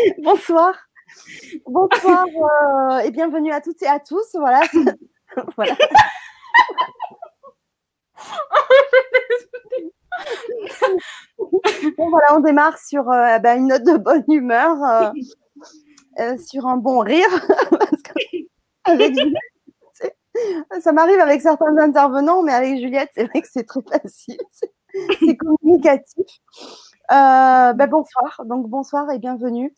Bonsoir. Bonsoir euh, et bienvenue à toutes et à tous. Voilà. voilà. bon, voilà, on démarre sur euh, ben, une note de bonne humeur, euh, sur un bon rire. Ça m'arrive avec certains intervenants, mais avec Juliette, c'est vrai que c'est très facile. C'est communicatif. Ben, bonsoir, donc bonsoir et bienvenue.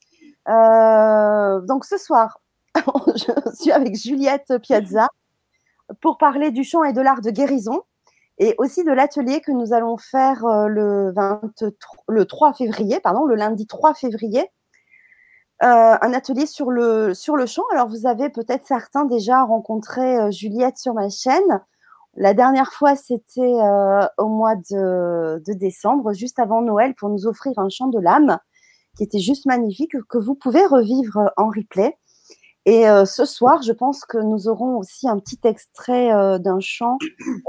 Donc ce soir, je suis avec Juliette Piazza pour parler du chant et de l'art de guérison et aussi de l'atelier que nous allons faire euh, le, 23, le 3 février, pardon, le lundi 3 février. Euh, un atelier sur le, sur le chant. Alors, vous avez peut-être certains déjà rencontré euh, Juliette sur ma chaîne. La dernière fois, c'était au mois de, de, décembre, juste avant Noël, pour nous offrir un chant de l'âme qui était juste magnifique, que vous pouvez revivre en replay. Et euh, ce soir, je pense que nous aurons aussi un petit extrait euh, d'un chant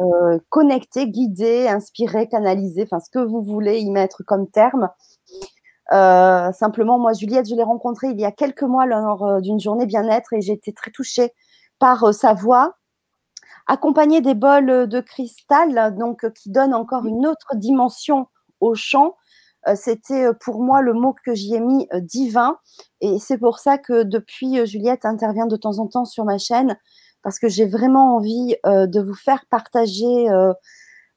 euh, connecté, guidé, inspiré, canalisé, enfin ce que vous voulez y mettre comme terme. simplement, moi, Juliette, je l'ai rencontrée il y a quelques mois lors d'une journée bien-être et j'ai été très touchée par sa voix, accompagnée des bols de cristal, donc qui donnent encore une autre dimension au chant euh, c'était euh, pour moi le mot que j'y ai mis euh, divin. Et c'est pour ça que depuis, Juliette intervient de temps en temps sur ma chaîne, parce que j'ai vraiment envie de vous faire partager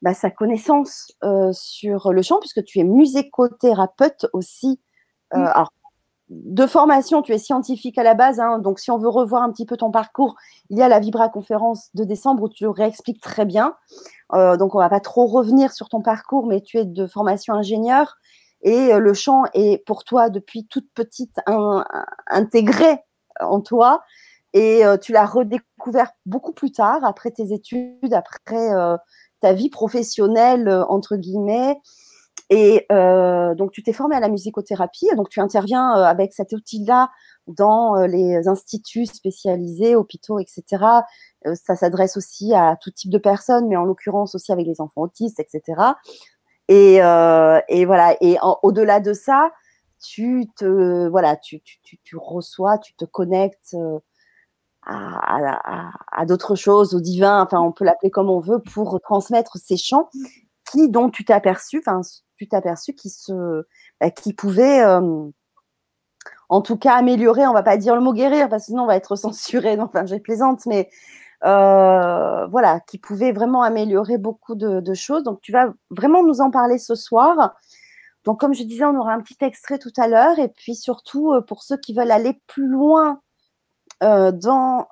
bah, sa connaissance sur le chant, puisque tu es musicothérapeute aussi. Alors, de formation, tu es scientifique à la base, hein, donc si on veut revoir un petit peu ton parcours, il y a la Vibra conférence de décembre où tu le réexpliques très bien. donc on va pas trop revenir sur ton parcours, mais tu es de formation ingénieur et euh, le chant est pour toi depuis toute petite intégré en toi et euh, tu l'as redécouvert beaucoup plus tard après tes études, après euh, ta vie professionnelle entre guillemets. Et donc tu t'es formé à la musicothérapie, donc tu interviens avec cet outil-là dans les instituts spécialisés, hôpitaux, etc. ça s'adresse aussi à tout type de personnes, mais en l'occurrence aussi avec les enfants autistes, etc. Et, euh, voilà. Et au-delà de ça, tu te voilà, tu, reçois, tu te connectes euh, à d'autres choses, au divin. Enfin, on peut l'appeler comme on veut pour transmettre ces chants qui dont tu t'es aperçu, enfin, tu t'es aperçu qui se, bah, euh, en tout cas améliorer. On va pas dire le mot guérir parce que sinon on va être censuré. Enfin, j'ai plaisante, mais euh, voilà, qui pouvait vraiment améliorer beaucoup de, choses. Donc, tu vas vraiment nous en parler ce soir. Donc, comme je disais, on aura un petit extrait tout à l'heure. Et puis, surtout, euh, pour ceux qui veulent aller plus loin euh, dans,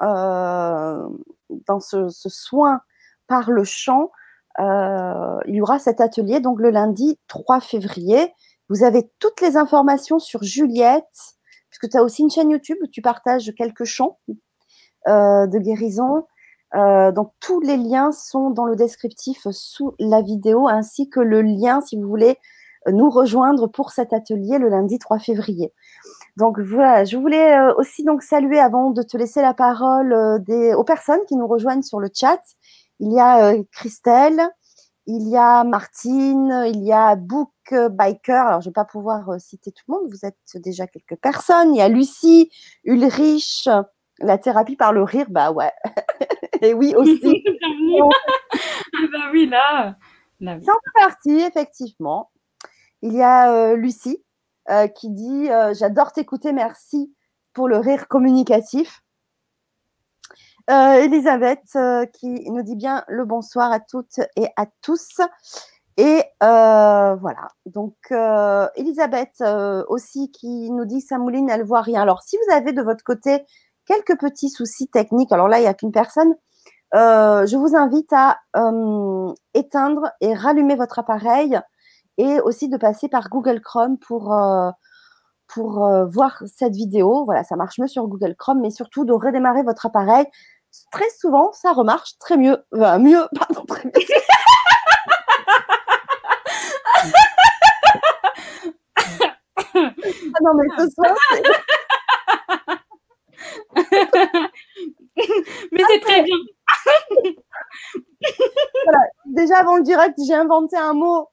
dans ce, soin par le chant, il y aura cet atelier donc le lundi 3 février. Vous avez toutes les informations sur Juliette, puisque tu as aussi une chaîne YouTube où tu partages quelques chants de guérison. Euh, donc tous les liens sont dans le descriptif sous la vidéo, ainsi que le lien si vous voulez nous rejoindre pour cet atelier le lundi 3 février. Donc voilà, je voulais euh, aussi donc saluer avant de te laisser la parole euh, aux personnes qui nous rejoignent sur le chat. Il y a Christelle, il y a Martine, il y a Book Biker. Alors je ne vais pas pouvoir citer tout le monde, vous êtes déjà quelques personnes. Il y a Lucie, Ulrich, la thérapie par le rire, bah ouais. Et oui aussi. ah bah oui, là. C'est un peu parti, effectivement. Il y a euh, Lucie euh, qui dit euh, J'adore t'écouter, merci pour le rire communicatif. Elisabeth qui nous dit bien le bonsoir à toutes et à tous. Et voilà. Donc, Elisabeth aussi qui nous dit Samouline, elle voit rien. Alors, si vous avez de votre côté quelques petits soucis techniques. Alors là, il n'y a qu'une personne. Euh, je vous invite à euh, éteindre et rallumer votre appareil et aussi de passer par Google Chrome pour, euh, pour voir cette vidéo. Voilà, ça marche mieux sur Google Chrome, mais surtout de redémarrer votre appareil. Très souvent, ça remarche très mieux. mieux, pardon, très mieux. ah non, mais ce soir, Mais c'est très bien. voilà. Déjà avant le direct, j'ai inventé un mot.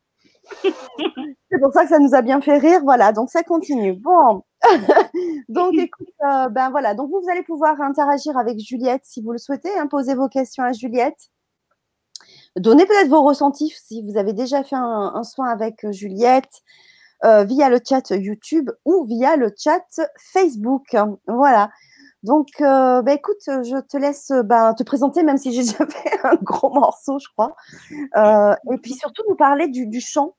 C'est pour ça que ça nous a bien fait rire. Voilà, donc ça continue. Bon, donc, écoute, euh, ben voilà. Donc, vous, allez pouvoir interagir avec Juliette si vous le souhaitez, hein, poser vos questions à Juliette. Donnez peut-être vos ressentis si vous avez déjà fait un, soin avec Juliette euh, via le chat YouTube ou via le chat Facebook. Voilà. Donc, euh, ben, écoute, je te laisse ben, te présenter, même si j'ai déjà fait un gros morceau, je crois. et puis surtout nous parler du, chant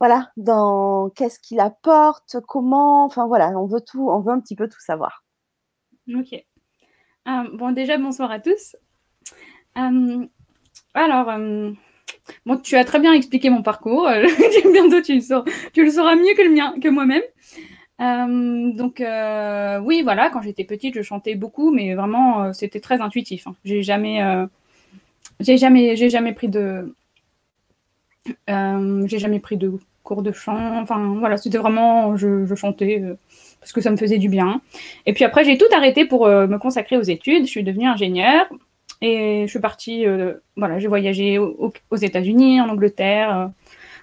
voilà, dans qu'est-ce qu'il apporte, comment, enfin voilà, on veut tout, on veut un petit peu tout savoir. Ok. Euh, bon, déjà, bonsoir à tous. Euh, alors, euh, bon, tu as très bien expliqué mon parcours. Bientôt, tu le, tu le sauras mieux que le mien, que moi-même. Donc, oui, voilà, quand j'étais petite, je chantais beaucoup, mais vraiment, c'était très intuitif. Hein. J'ai jamais, j'ai jamais, j'ai jamais pris de, j'ai jamais pris de cours de chant. Enfin, voilà, c'était vraiment, je, chantais euh, parce que ça me faisait du bien. Et puis après, j'ai tout arrêté pour euh, me consacrer aux études. Je suis devenue ingénieure et je suis partie, euh, voilà, j'ai voyagé aux, États-Unis, en Angleterre.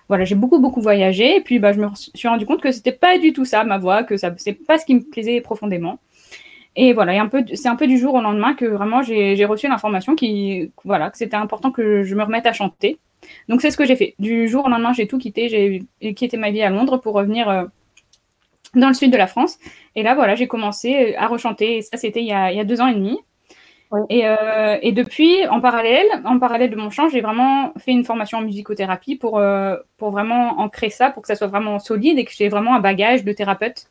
Voilà, j'ai beaucoup, beaucoup voyagé. Et puis, bah, je me suis rendu compte que c'était pas du tout ça, ma voix, que ça, c'est pas ce qui me plaisait profondément. Et voilà, c'est un peu du jour au lendemain que vraiment j'ai reçu l'information qui, voilà, que c'était important que je me remette à chanter. Donc c'est ce que j'ai fait. Du jour au lendemain, j'ai tout quitté. J'ai quitté ma vie à Londres pour revenir euh, dans le sud de la France. Et là, voilà, j'ai commencé à rechanter. ça, c'était il, y a deux ans et demi. Euh, et, depuis, en parallèle, en parallèle de mon chant, j'ai vraiment fait une formation en musicothérapie pour, euh, pour vraiment ancrer ça, pour que ça soit vraiment solide et que j'ai vraiment un bagage de thérapeute.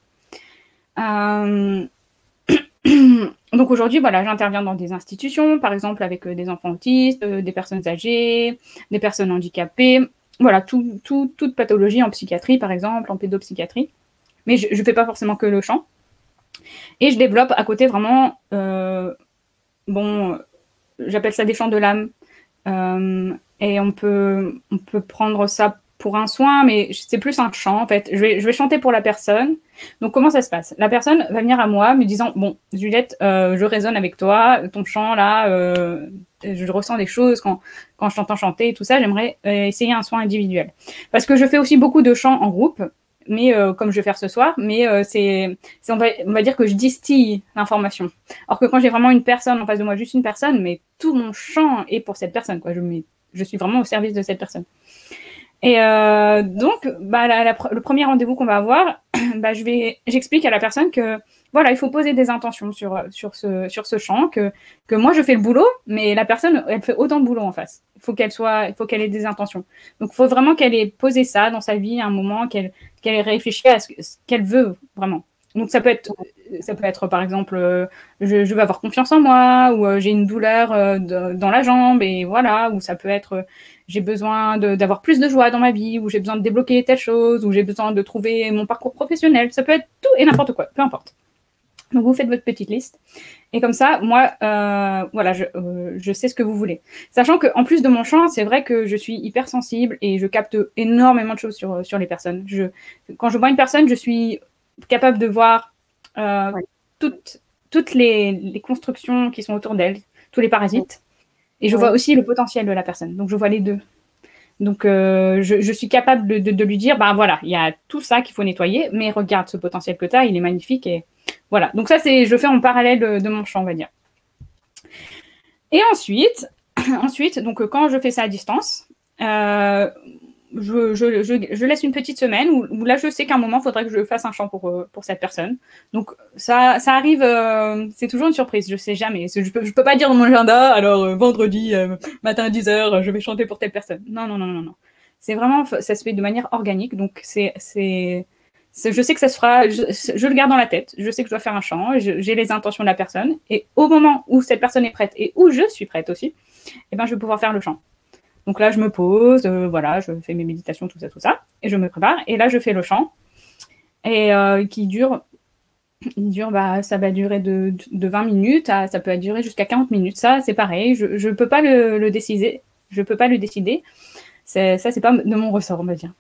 Donc aujourd'hui, voilà, j'interviens dans des institutions, par exemple avec euh, des enfants autistes, euh, des personnes âgées, des personnes handicapées, voilà, tout, toute pathologie en psychiatrie, par exemple, en pédopsychiatrie. Mais je ne fais pas forcément que le chant. Et je développe à côté vraiment, euh, bon, j'appelle ça des chants de l'âme. et on peut, on peut prendre ça pour un soin, mais c'est plus un chant en fait. Je vais, je vais chanter pour la personne. Donc comment ça se passe? La personne va venir à moi me disant bon Juliette, euh, je résonne avec toi, ton chant là, euh, je ressens des choses quand quand je t'entends chanter et tout ça. J'aimerais euh, essayer un soin individuel parce que je fais aussi beaucoup de chants en groupe. Mais comme je vais faire ce soir, mais c'est, on va, on va dire que je distille l'information. Alors que quand j'ai vraiment une personne en face de moi, juste une personne, mais tout mon chant est pour cette personne. Quoi. Je, je suis vraiment au service de cette personne. Et euh, donc, bah, le premier rendez-vous qu'on va avoir, bah, je vais, j'explique à la personne que voilà, il faut poser des intentions sur, sur, ce, sur ce champ, que, que moi je fais le boulot, mais la personne, elle fait autant de boulot en face. Il faut qu'elle soit, il faut qu'elle ait des intentions. Donc, il faut vraiment qu'elle ait posé ça dans sa vie à un moment, qu'elle qu'elle ait réfléchi à ce, qu'elle veut vraiment. Donc ça peut être, ça peut être par exemple, euh, je, je, veux avoir confiance en moi, ou euh, j'ai une douleur dans la jambe, et voilà, ou ça peut être, j'ai besoin d'avoir plus de joie dans ma vie, ou j'ai besoin de débloquer telle chose, ou j'ai besoin de trouver mon parcours professionnel. Ça peut être tout et n'importe quoi, peu importe. Donc vous faites votre petite liste. Et comme ça, moi, euh, voilà, je, euh, je, sais ce que vous voulez. Sachant qu'en plus de mon champ, c'est vrai que je suis hyper sensible et je capte énormément de choses sur, sur les personnes. Je, quand je vois une personne, je suis capable de voir euh, toutes, toutes les, les, constructions qui sont autour d'elle, tous les parasites. Et je vois aussi le potentiel de la personne. Donc, je vois les deux. Donc, euh, je, suis capable de, lui dire, bah voilà, il y a tout ça qu'il faut nettoyer, mais regarde ce potentiel que tu as, il est magnifique. Et voilà. Donc, ça, c'est, je fais en parallèle de, mon champ, on va dire. Et ensuite, ensuite, donc quand je fais ça à distance, euh, je, laisse une petite semaine où, là, je sais qu'à un moment, il faudrait que je fasse un chant pour, euh, pour cette personne. Donc, ça, ça arrive, euh, c'est toujours une surprise, je sais jamais. Je peux, je peux pas dire dans mon agenda, alors euh, vendredi, matin à 10h, je vais chanter pour telle personne. Non, non, non, non, non. C'est vraiment, ça se fait de manière organique, donc c'est, c'est, je sais que ça se fera, je, le garde dans la tête, je sais que je dois faire un chant, j'ai les intentions de la personne, et au moment où cette personne est prête et où je suis prête aussi, eh ben, je vais pouvoir faire le chant. Donc là, je me pose, euh, voilà, je fais mes méditations, tout ça, tout ça, et je me prépare. Et là, je fais le chant, et euh, qui dure, dure, bah, ça va durer de, de 20 minutes, à, ça peut durer jusqu'à 40 minutes. Ça, c'est pareil, je ne peux pas le, décider. Je peux pas le décider. Ça, c'est pas de mon ressort, on va dire.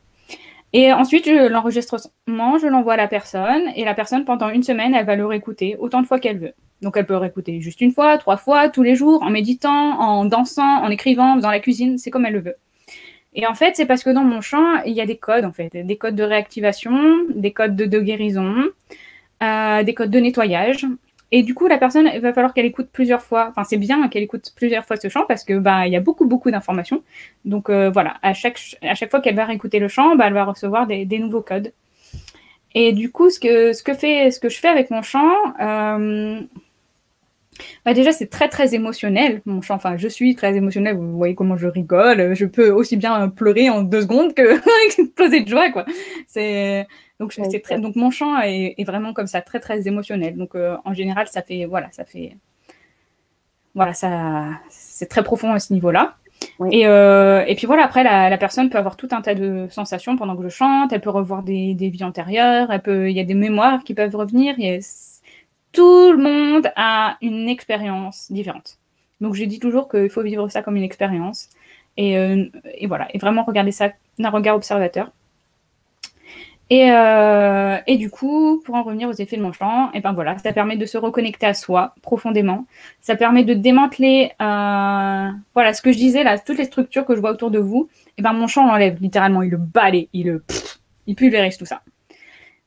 Et ensuite, l'enregistrement, je l'envoie à la personne, et la personne, pendant une semaine, elle va le réécouter autant de fois qu'elle veut. Donc elle peut réécouter juste une fois, trois fois, tous les jours, en méditant, en dansant, en écrivant, dans la cuisine, c'est comme elle le veut. Et en fait, c'est parce que dans mon champ, il y a des codes, en fait, des codes de réactivation, des codes de, guérison, euh, des codes de nettoyage. Et du coup, la personne, il va falloir qu'elle écoute plusieurs fois. Enfin, c'est bien qu'elle écoute plusieurs fois ce chant parce que bah il y a beaucoup beaucoup d'informations. Donc euh, voilà, à chaque fois qu'elle va réécouter le chant, bah, elle va recevoir des, nouveaux codes. Et du coup, ce que je fais avec mon chant, euh, bah déjà, c'est très très émotionnel. Mon chant, enfin, je suis très émotionnelle. Vous voyez comment je rigole. Je peux aussi bien pleurer en deux secondes que exploser de joie, quoi. C'est donc c'est très donc mon chant est, vraiment comme ça, très très émotionnel. Donc euh, en général, ça fait voilà, ça fait voilà, ça c'est très profond à ce niveau-là. Et, euh, et, puis voilà, après, la, la, personne peut avoir tout un tas de sensations pendant que je chante. Elle peut revoir des, des vies antérieures. Elle peut, il y a des mémoires qui peuvent revenir. Tout le monde a une expérience différente. Donc je dis toujours qu'il faut vivre ça comme une expérience. Et, euh, voilà, et vraiment regarder ça d'un regard observateur. Et, euh, du coup, pour en revenir aux effets de mon chant, et ben voilà, ça permet de se reconnecter à soi profondément. Ça permet de démanteler, euh, voilà, ce que je disais là, toutes les structures que je vois autour de vous. Et ben mon chant l'enlève littéralement, il le balaye, il le, il pulvérise tout ça.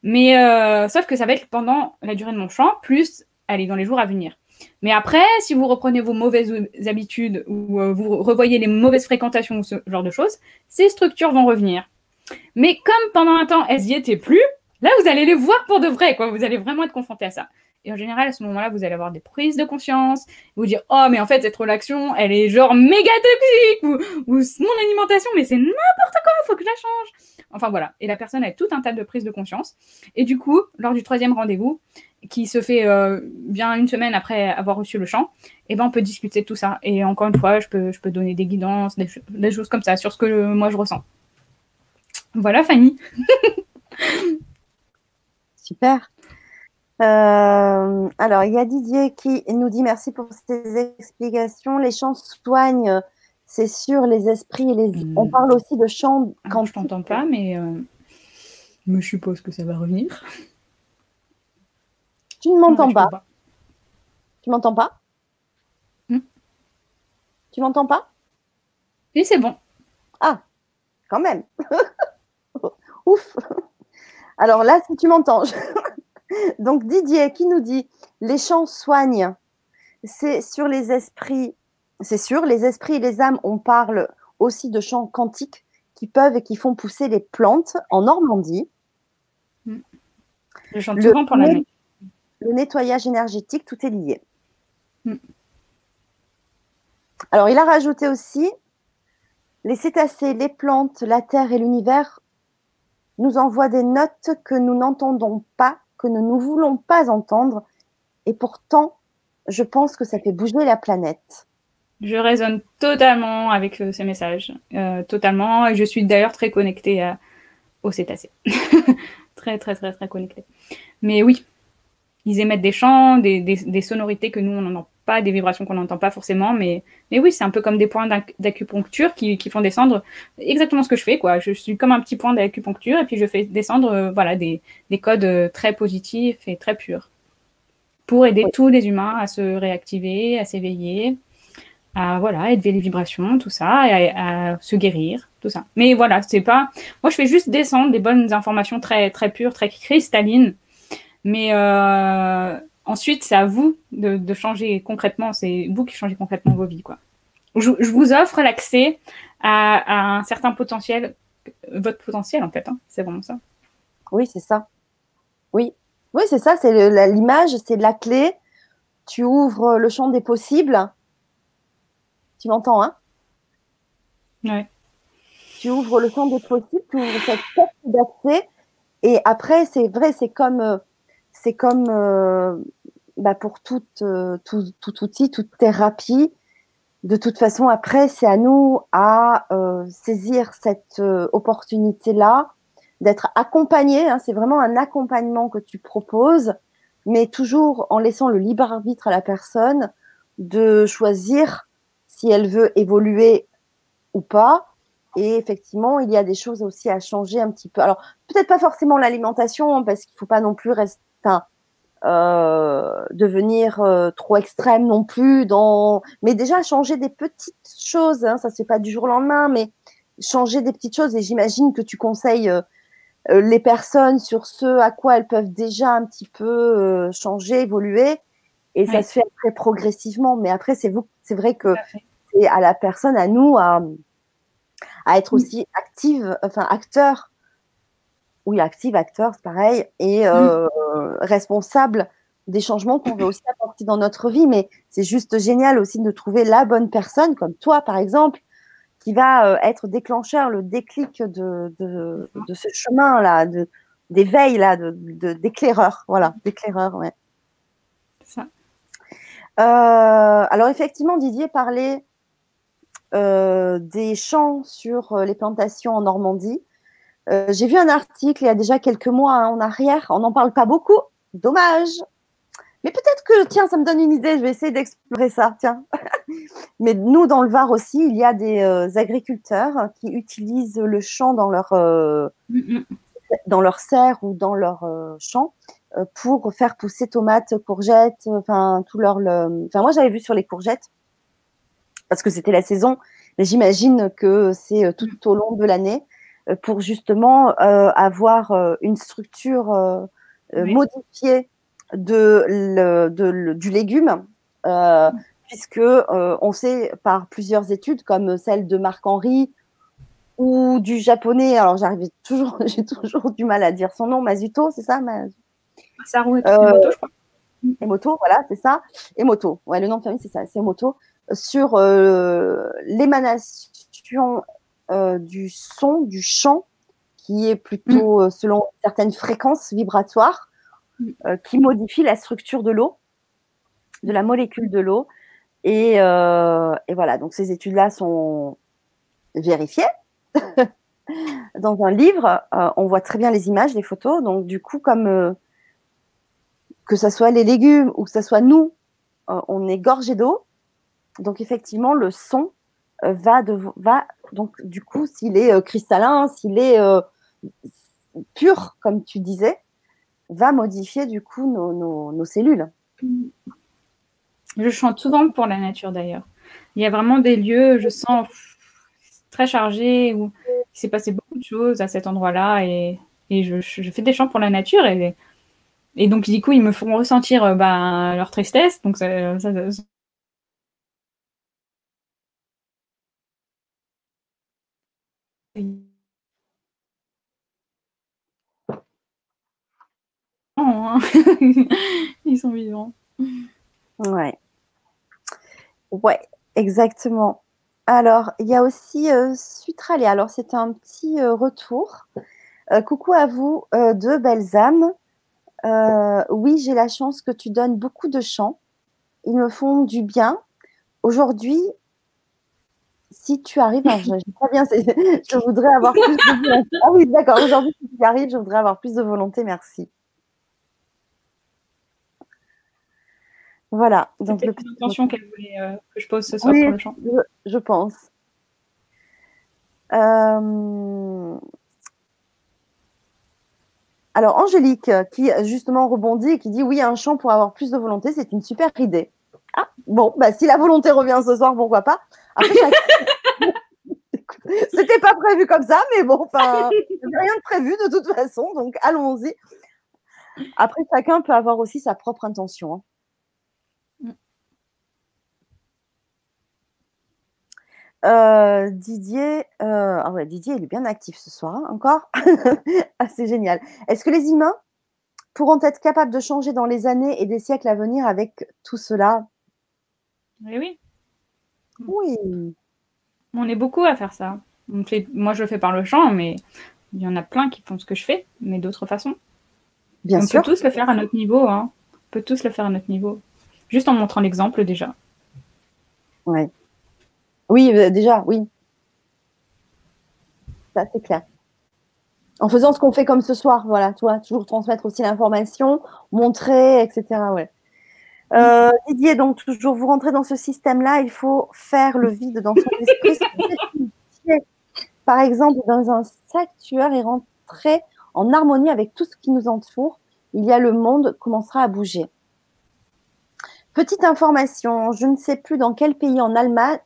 Mais euh, sauf que ça va être pendant la durée de mon chant, plus allez, dans les jours à venir. Mais après, si vous reprenez vos mauvaises habitudes ou euh, vous revoyez les mauvaises fréquentations ou ce genre de choses, ces structures vont revenir. Mais comme pendant un temps, elles n'y étaient plus, là, vous allez les voir pour de vrai, quoi. Vous allez vraiment être confronté à ça. Et en général, à ce moment-là, vous allez avoir des prises de conscience, vous dire Oh, mais en fait, cette relaxation, elle est genre méga toxique, ou, ou mon alimentation, mais c'est n'importe quoi, il faut que je la change. Enfin voilà. Et la personne a tout un tas de prises de conscience. Et du coup, lors du troisième rendez-vous, qui se fait euh, bien une semaine après avoir reçu le chant, eh ben, on peut discuter de tout ça. Et encore une fois, je peux, je peux donner des guidances, des, choses comme ça, sur ce que moi je ressens. Voilà, Fanny. Super. Euh, alors, il y a Didier qui nous dit merci pour ces explications. Les chants soignent c'est sur les esprits et les. On parle aussi de chants ah, quand. je t'entends pas, mais euh, je me suppose que ça va revenir. Tu ne m'entends pas. Tu m'entends pas? Hmm? Tu m'entends pas? Oui, c'est bon. Ah, quand même. Ouf. Alors là, si tu m'entends. Donc Didier qui nous dit les chants soignent. C'est sur les esprits c'est sûr, les esprits et les âmes, on parle aussi de chants quantiques qui peuvent et qui font pousser les plantes en Normandie. Mm. Je chante souvent pour la nuit. Le nettoyage énergétique, tout est lié. Mm. Alors, il a rajouté aussi les cétacés, les plantes, la terre et l'univers nous envoient des notes que nous n'entendons pas, que nous ne voulons pas entendre. Et pourtant, je pense que ça fait bouger la planète. Je résonne totalement avec euh, ces messages, euh, totalement. Et je suis d'ailleurs très connectée à, au cétacé. très, très, très, très connectée. Mais oui, ils émettent des chants, des, des, sonorités que nous, on n'entend pas, des vibrations qu'on n'entend pas forcément. Mais, mais oui, c'est un peu comme des points d'acupuncture qui, qui, font descendre exactement ce que je fais. Quoi. Je suis comme un petit point d'acupuncture et puis je fais descendre euh, voilà, des, des codes très positifs et très purs pour aider tous les humains à se réactiver, à s'éveiller à voilà, élever les vibrations, tout ça, et à, se guérir, tout ça. Mais voilà, c'est pas. Moi, je fais juste descendre des bonnes informations très, très pures, très cristallines. Mais euh, ensuite, c'est à vous de, changer concrètement. C'est vous qui changez concrètement vos vies, quoi. Je, vous offre l'accès à, un certain potentiel, votre potentiel en fait. Hein. c'est vraiment ça. Oui, c'est ça. Oui, oui, c'est ça. C'est l'image, c'est la clé. Tu ouvres le champ des possibles tu m'entends, hein? Ouais. Tu ouvres le champ des possibles, tu ouvres cette porte d'accès. Et après, c'est vrai, c'est comme, euh, c'est comme euh, bah pour toute, euh, tout, tout, outil, toute thérapie. De toute façon, après, c'est à nous à saisir cette opportunité-là, d'être accompagné. Hein, c'est vraiment un accompagnement que tu proposes, mais toujours en laissant le libre arbitre à la personne de choisir si elle veut évoluer ou pas. Et effectivement, il y a des choses aussi à changer un petit peu. Alors, peut-être pas forcément l'alimentation, hein, parce qu'il ne faut pas non plus rester, euh, devenir euh, trop extrême non plus. Dans... Mais déjà, changer des petites choses, hein, ça ne se fait pas du jour au lendemain, mais changer des petites choses. Et j'imagine que tu conseilles les personnes sur ce à quoi elles peuvent déjà un petit peu changer, évoluer. Et ça se fait très progressivement. Mais après, c'est vous, c'est vrai que c'est à la personne, à nous, à, à être aussi active, enfin acteur. Oui, active, acteur, c'est pareil, et euh, responsable des changements qu'on veut aussi apporter dans notre vie. Mais c'est juste génial aussi de trouver la bonne personne, comme toi, par exemple, qui va euh, être déclencheur, le déclic de, de, de ce chemin-là, d'éveil, là, d'éclaireur. Voilà, d'éclaireur, ouais. Ça. Euh, alors effectivement, Didier parlait des champs sur euh, les plantations en Normandie. J'ai vu un article il y a déjà quelques mois hein, en arrière. On n'en parle pas beaucoup. Dommage. Mais peut-être que, tiens, ça me donne une idée. Je vais essayer d'explorer ça. Tiens. Mais nous, dans le Var aussi, il y a des agriculteurs qui utilisent le champ dans leur, dans leur serre ou dans leur champ euh, pour faire pousser tomates, courgettes, enfin tout leur. Enfin moi j'avais vu sur les courgettes parce que c'était la saison, mais j'imagine que c'est euh, tout au long de l'année euh, pour justement avoir une structure modifiée de, le, du légume, puisque on sait par plusieurs études, comme celle de Marc Henry ou du japonais, alors j'arrivais toujours, j'ai toujours du mal à dire son nom, Mazuto, c'est ça? Saru Emoto, je crois. Emoto, voilà, c'est ça. Emoto, ouais, le nom de famille, c'est ça, c'est Emoto. Sur euh, l'émanation euh, du son, du chant, qui est plutôt mm. euh, selon certaines fréquences vibratoires, mm. qui modifie la structure de l'eau, de la molécule de l'eau. Et, et, voilà, donc ces études-là sont vérifiées. Dans un livre, on voit très bien les images, les photos. Donc, du coup, comme que ce soit les légumes ou que ce soit nous, euh, on est gorgé d'eau. Donc effectivement, le son euh, va, de, va donc du coup, s'il est euh, cristallin, s'il est pur, comme tu disais, va modifier du coup nos, cellules. Je chante souvent pour la nature d'ailleurs. Il y a vraiment des lieux, je sens très chargés où il s'est passé beaucoup de choses à cet endroit-là et, je, je, fais des chants pour la nature et et donc, du coup, ils me font ressentir euh, bah, leur tristesse. Donc, ça, hein. Ils sont vivants. Ouais. Ouais, exactement. Alors, il y a aussi euh, Alors, c'est un petit euh, retour. Euh, coucou à vous, deux belles âmes. Euh, oui, j'ai la chance que tu donnes beaucoup de chants. Ils me font du bien. Aujourd'hui, si tu arrives, je, bien, je voudrais avoir plus de volonté. Ah oui, d'accord. Aujourd'hui, si tu arrives, je voudrais avoir plus de volonté. Merci. Voilà. Donc, l'intention qu'elle voulait euh, que je pose ce soir pour le chant. Je, je pense. Euh, alors, Angélique, qui justement rebondit et qui dit oui, un chant pour avoir plus de volonté, c'est une super idée. Ah, bon, bah, si la volonté revient ce soir, pourquoi pas C'était pas prévu comme ça, mais bon, enfin, rien de prévu de toute façon, donc allons-y. Après, chacun peut avoir aussi sa propre intention. Hein. Euh, Didier, euh, ah ouais, Didier, il est bien actif ce soir, hein, encore. ah, c'est génial. Est-ce que les humains pourront être capables de changer dans les années et des siècles à venir avec tout cela? Oui, oui. Oui. On est beaucoup à faire ça. Fait, moi, je le fais par le chant, mais il y en a plein qui font ce que je fais, mais d'autres façons. Bien on sûr. peut tous le faire à notre niveau. Hein. On peut tous le faire à notre niveau. Juste en montrant l'exemple déjà. Ouais. Oui, euh, déjà, oui. Ça, c'est clair. En faisant ce qu'on fait comme ce soir, voilà, toi, toujours transmettre aussi l'information, montrer, etc. Ouais. Euh, Didier, donc toujours vous rentrez dans ce système-là, il faut faire le vide dans son esprit. Par exemple, dans un sanctuaire et rentrer en harmonie avec tout ce qui nous entoure, il y a le monde commencera à bouger. Petite information, je ne sais plus dans quel pays en Allemagne,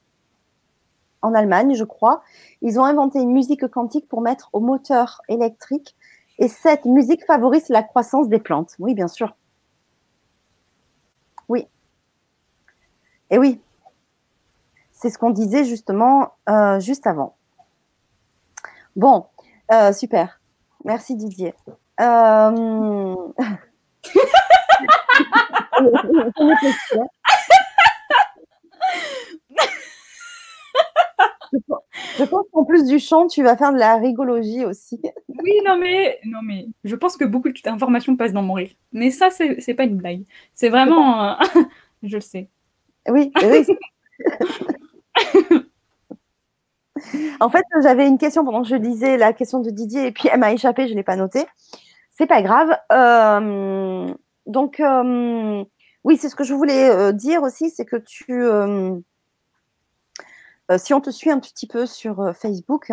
en Allemagne, je crois. Ils ont inventé une musique quantique pour mettre au moteur électrique. Et cette musique favorise la croissance des plantes. Oui, bien sûr. Oui. Et oui. C'est ce qu'on disait justement euh, juste avant. Bon, euh, super. Merci Didier. Euh... Je pense qu'en plus du chant, tu vas faire de la rigologie aussi. Oui, non mais, non mais, je pense que beaucoup d'informations passent dans mon rire. Mais ça, c'est pas une blague. C'est vraiment, euh, je le sais. Oui, oui. en fait, j'avais une question pendant que je lisais la question de Didier et puis elle m'a échappé, je ne l'ai pas notée. C'est pas grave. Euh, donc, euh, oui, c'est ce que je voulais dire aussi, c'est que tu euh, si on te suit un petit peu sur euh, Facebook,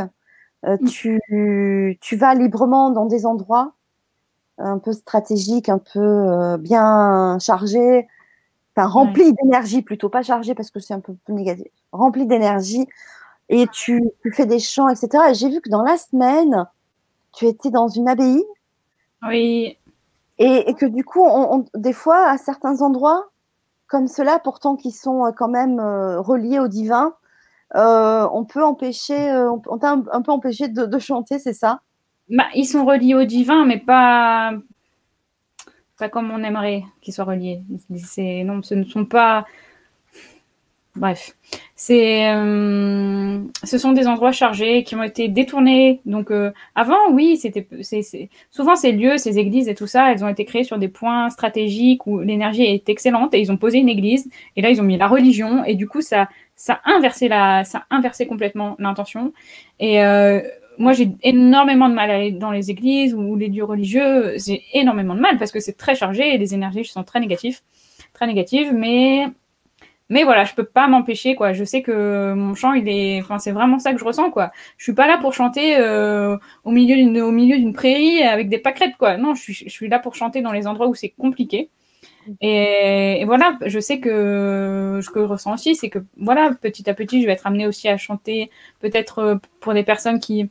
euh, mm. tu, vas librement dans des endroits un peu stratégiques, un peu bien chargés, enfin remplis d'énergie plutôt, pas chargés parce que c'est un peu négatif, remplis d'énergie et tu, fais des chants, etc. Et j'ai vu que dans la semaine, tu étais dans une abbaye. Oui. Et, que du coup, des fois, à certains endroits, comme ceux-là, pourtant qui sont quand même reliés au divin, euh, on peut empêcher, euh, on t'a un, peu empêché de, chanter, c'est ça? Bah, Ils sont reliés au divin, mais pas, pas comme on aimerait qu'ils soient reliés. Non, ce ne sont pas. Bref, c'est, euh, ce sont des endroits chargés qui ont été détournés. Donc avant, oui, c'était, souvent ces lieux, ces églises et tout ça, elles ont été créées sur des points stratégiques où l'énergie est excellente et ils ont posé une église et là ils ont mis la religion et du coup ça, ça inversé, la, ça a inversé complètement l'intention. Et euh, moi, j'ai énormément de mal à aller dans les églises ou les lieux religieux. J'ai énormément de mal parce que c'est très chargé et les énergies sont très négatives, très négatives. Mais, mais voilà, je peux pas m'empêcher quoi. Je sais que mon chant, il est, enfin, c'est vraiment ça que je ressens quoi. Je suis pas là pour chanter euh, au milieu d'une, au milieu d'une prairie avec des pâquerettes quoi. Non, je suis, je suis là pour chanter dans les endroits où c'est compliqué. Et, voilà, je sais que ce que je ressens aussi, c'est que voilà, petit à petit, je vais être amenée aussi à chanter, peut-être euh, pour des personnes qui,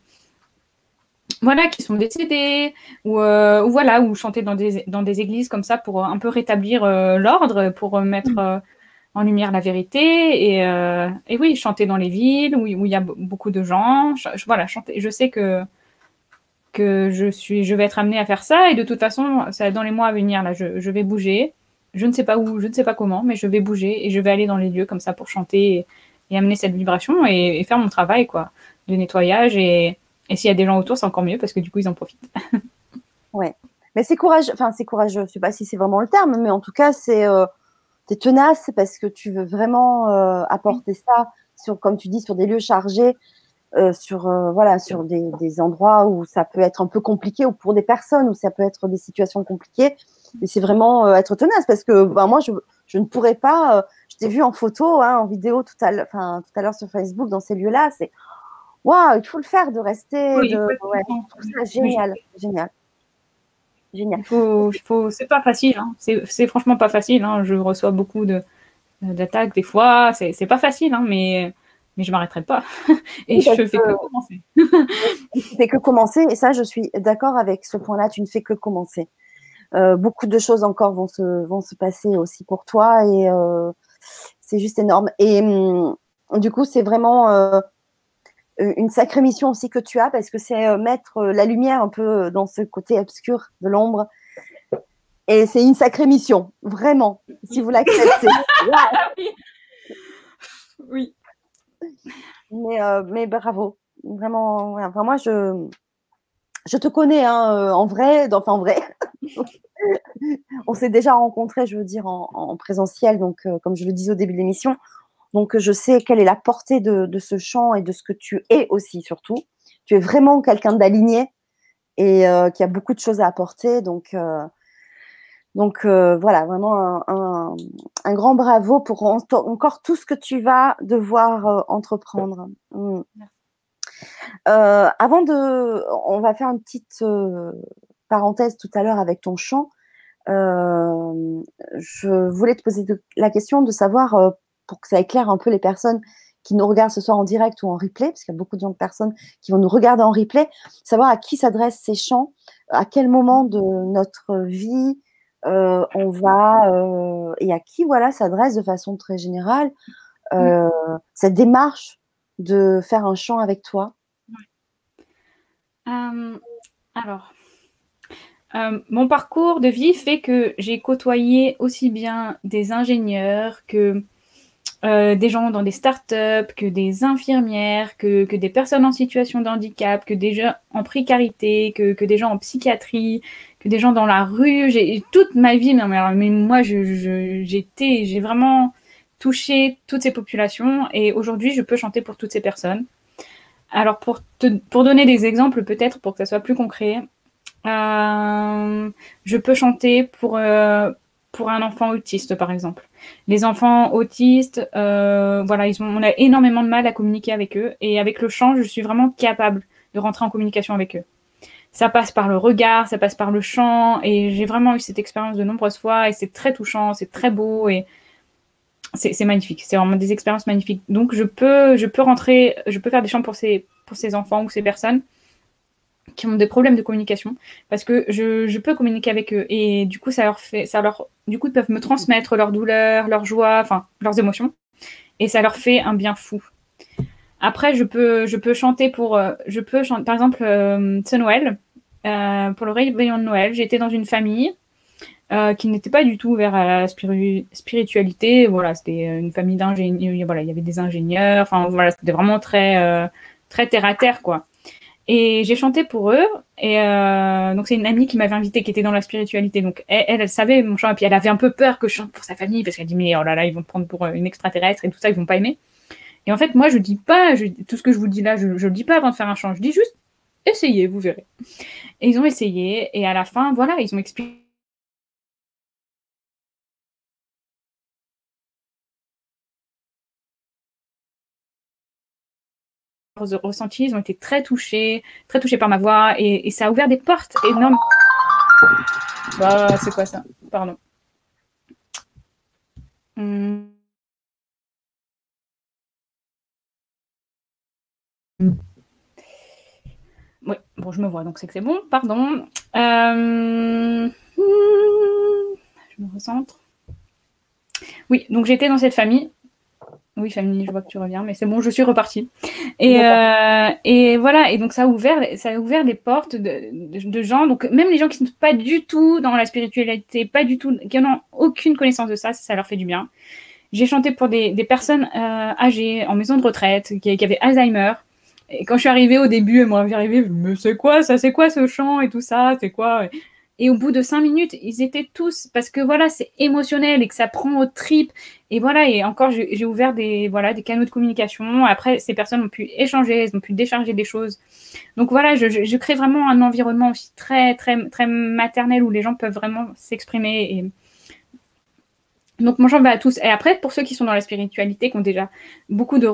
voilà, qui sont décédées, ou, euh, ou, voilà, ou chanter dans des, dans des églises comme ça pour un peu rétablir euh, l'ordre, pour mettre mm. En lumière la vérité, et, et, oui, chanter dans les villes où, il y a beaucoup de gens, voilà, chanter. Je sais que que je suis, je vais être amenée à faire ça, et de toute façon, ça, dans les mois à venir, là, je, je vais bouger je ne sais pas où, je ne sais pas comment, mais je vais bouger et je vais aller dans les lieux comme ça pour chanter et, amener cette vibration et, faire mon travail quoi, de nettoyage. Et, s'il y a des gens autour, c'est encore mieux parce que du coup, ils en profitent. ouais. Mais c'est courageux, enfin, c'est courageux, je sais pas si c'est vraiment le terme, mais en tout cas, c'est. Euh, es tenace parce que tu veux vraiment euh, apporter ça, sur, comme tu dis, sur des lieux chargés. Euh, sur euh, voilà sur des, des, endroits où ça peut être un peu compliqué ou pour des personnes où ça peut être des situations compliquées mais c'est vraiment être tenace parce que ben, moi, je, je, ne pourrais pas. Je t'ai vu en photo, hein, en vidéo tout à tout à l'heure sur Facebook dans ces lieux-là. C'est waouh, il faut le faire de rester. de, génial, génial. Génial. Faut, faut, c'est pas facile. Hein. C'est franchement pas facile. Hein. Je reçois beaucoup de d'attaques des fois. C'est pas facile, hein, mais mais je m'arrêterai pas. et je fais que commencer. tu fais que commencer. Et ça, je suis d'accord avec ce point-là. Tu ne fais que commencer. Euh, beaucoup de choses encore vont se, vont se passer aussi pour toi et euh, c'est juste énorme. Et hum, du coup, c'est vraiment euh, une sacrée mission aussi que tu as parce que c'est mettre la lumière un peu dans ce côté obscur de l'ombre. Et c'est une sacrée mission, vraiment, si vous l'acceptez. oui. Mais, mais bravo. Vraiment, vraiment je, je te connais hein, en vrai, enfin en vrai. on s'est déjà rencontrés, je veux dire, en, présentiel, donc euh, comme je le disais au début de l'émission. Donc je sais quelle est la portée de, ce chant et de ce que tu es aussi, surtout. Tu es vraiment quelqu'un d'aligné et euh, qui a beaucoup de choses à apporter. Donc, euh, donc voilà, vraiment un, grand bravo pour encore tout ce que tu vas devoir entreprendre. Mm. avant de, on va faire une petite parenthèse tout à l'heure avec ton chant, euh, je voulais te poser la question de savoir, euh, pour que ça éclaire un peu les personnes qui nous regardent ce soir en direct ou en replay, parce qu'il y a beaucoup de personnes qui vont nous regarder en replay, savoir à qui s'adressent ces chants, à quel moment de notre vie euh, on va euh, et à qui voilà s'adresse de façon très générale euh, cette démarche de faire un chant avec toi. alors, mon parcours de vie fait que j'ai côtoyé aussi bien des ingénieurs que des gens dans des startups, que des infirmières, que, des personnes en situation de handicap, que des gens en précarité, que, que des gens en psychiatrie, que des gens dans la rue. J'ai toute ma vie, mais, mais moi, j'étais, j'ai vraiment touché toutes ces populations et aujourd'hui, je peux chanter pour toutes ces personnes. Alors, pour, te, pour donner des exemples, peut-être pour que ça soit plus concret, euh, je peux chanter pour, euh, pour un enfant autiste, par exemple. Les enfants autistes, euh, voilà, ils ont, on a énormément de mal à communiquer avec eux et avec le chant, je suis vraiment capable de rentrer en communication avec eux ça passe par le regard, ça passe par le chant, et j'ai vraiment eu cette expérience de nombreuses fois, et c'est très touchant, c'est très beau, et c'est magnifique. C'est vraiment des expériences magnifiques. Donc je peux, je peux rentrer, je peux faire des chants pour ces, pour ces enfants ou ces personnes qui ont des problèmes de communication, parce que je, je peux communiquer avec eux, et du coup ça leur fait, ça leur, du coup ils peuvent me transmettre leur douleur, leur joie, enfin leurs émotions, et ça leur fait un bien fou. Après, je peux, je peux chanter pour, euh, je peux chanter, par exemple, euh, c'est Noël. Euh, pour le réveillon de Noël, j'étais dans une famille euh, qui n'était pas du tout à la spiritualité. Voilà, c'était une famille d'ingénieurs. Voilà, il y avait des ingénieurs. Enfin, voilà, c'était vraiment très, euh, très terre à terre, quoi. Et j'ai chanté pour eux. Et donc, c'est une amie qui m'avait invité qui était dans la spiritualité. Donc, elle, elle, savait mon chant. Et puis, elle avait un peu peur que je chante pour sa famille parce qu'elle dit, mais oh là là, ils vont me prendre pour une extraterrestre et tout ça, ils vont pas aimer. Et en fait, moi, je dis pas, tout ce que je vous dis là, je, je le dis pas avant de faire un chant. Je dis juste, essayez, vous verrez. Et ils ont essayé, et à la fin, voilà, ils ont expliqué. Ressentis, ils ont été très touchés, très touchés par ma voix, et, ça a ouvert des portes énormes. Bah, c'est quoi ça? Pardon. Hmm. Oui, bon, je me vois, donc c'est que c'est bon. Pardon. Euh, je me recentre. Oui, donc j'étais dans cette famille. Oui, famille, je vois que tu reviens, mais c'est bon, je suis repartie. Et, euh, et voilà, et donc ça a ouvert, ça a ouvert des portes de, gens, donc même les gens qui ne sont pas du tout dans la spiritualité, pas du tout, qui n'ont aucune connaissance de ça, ça leur fait du bien. J'ai chanté pour des, personnes euh, âgées, en maison de retraite, qui, qui avaient Alzheimer, et quand je suis arrivée au début, moi, arrivée, mais c'est quoi ça, c'est quoi ce chant et tout ça, c'est quoi Et au bout de cinq minutes, ils étaient tous, parce que voilà, c'est émotionnel et que ça prend aux tripes. Et voilà, et encore, j'ai ouvert des, voilà, des canaux de communication. Après, ces personnes ont pu échanger, elles ont pu décharger des choses. Donc voilà, je, je, je crée vraiment un environnement aussi très, très, très maternel où les gens peuvent vraiment s'exprimer et donc, j'en vais à tous. Et après, pour ceux qui sont dans la spiritualité, qui ont déjà beaucoup de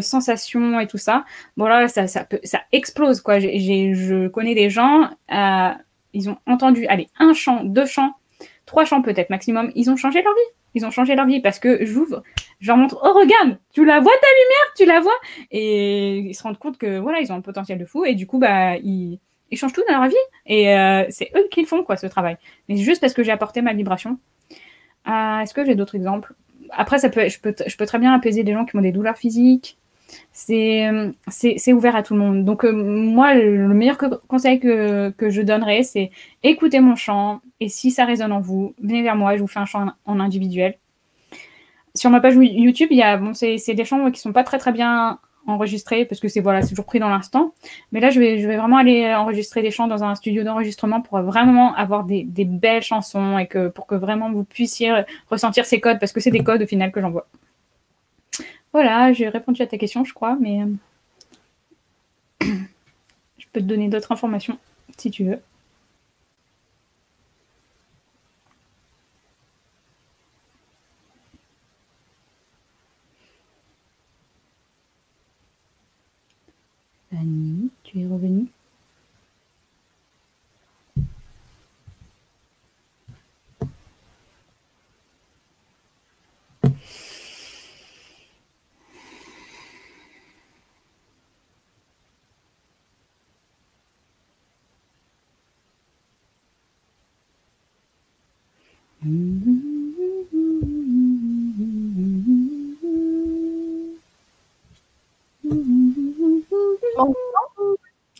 sensations et tout ça, bon ça, ça, ça explose, quoi. je connais des gens, euh, ils ont entendu, allez, un chant, deux chants, trois chants peut-être maximum, ils ont changé leur vie. Ils ont changé leur vie parce que j'ouvre, je leur montre, oh regarde, tu la vois ta lumière, tu la vois, et ils se rendent compte que voilà, ils ont un potentiel de fou, et du coup, bah, ils, changent tout dans leur vie, et euh, c'est eux qui le font, quoi, ce travail. Mais juste parce que j'ai apporté ma vibration. Ah, est-ce que j'ai d'autres exemples? Après, ça peut, je, peux, je peux très bien apaiser des gens qui ont des douleurs physiques. C'est ouvert à tout le monde. Donc, euh, moi, le meilleur conseil que, je donnerais, c'est écoutez mon chant. Et si ça résonne en vous, venez vers moi, je vous fais un chant en, individuel. Sur ma page YouTube, il y a, bon, c'est des chants qui sont pas très très bien enregistrer parce que c'est voilà, c'est toujours pris dans l'instant. Mais là, je vais, vraiment aller enregistrer des chants dans un studio d'enregistrement pour vraiment avoir des, des, belles chansons et que pour que vraiment vous puissiez ressentir ces codes parce que c'est des codes au final que j'envoie. Voilà, j'ai répondu à ta question, je crois, mais euh, je peux te donner d'autres informations si tu veux. Annie, tu es revenue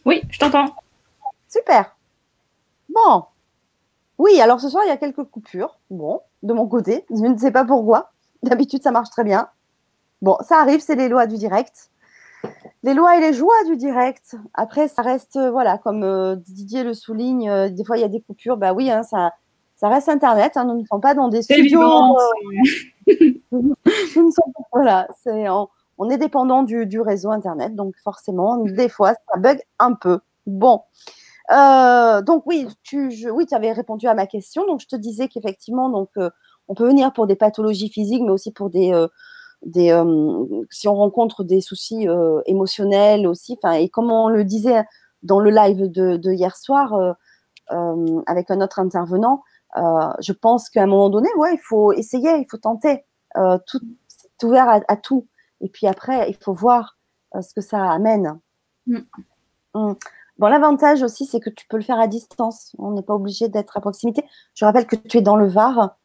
Oui, je t'entends. Super. Bon. Oui, alors ce soir, il y a quelques coupures. Bon, de mon côté, je ne sais pas pourquoi. D'habitude, ça marche très bien. Bon, ça arrive, c'est les lois du direct. Les lois et les joies du direct. Après, ça reste, euh, voilà, comme euh, Didier le souligne, euh, des fois, il y a des coupures. Bah oui, hein, ça, ça reste Internet. Hein, nous ne sommes pas dans des studios. voilà, c'est, on, est dépendant du, du, réseau Internet. Donc, forcément, des fois, ça bug un peu. Bon. donc, oui, tu je, oui, avais répondu à ma question. Donc, je te disais qu'effectivement, donc, on peut venir pour des pathologies physiques, mais aussi pour des des, euh, si on rencontre des soucis euh, émotionnels aussi, et comme on le disait dans le live de, hier soir euh, avec un autre intervenant, je pense qu'à un moment donné, ouais, il faut essayer, il faut tenter. tout c'est ouvert à, tout. Et puis après, il faut voir ce que ça amène. Mm. Mm. Bon, l'avantage aussi, c'est que tu peux le faire à distance. On n'est pas obligé d'être à proximité. Je rappelle que tu es dans le Var.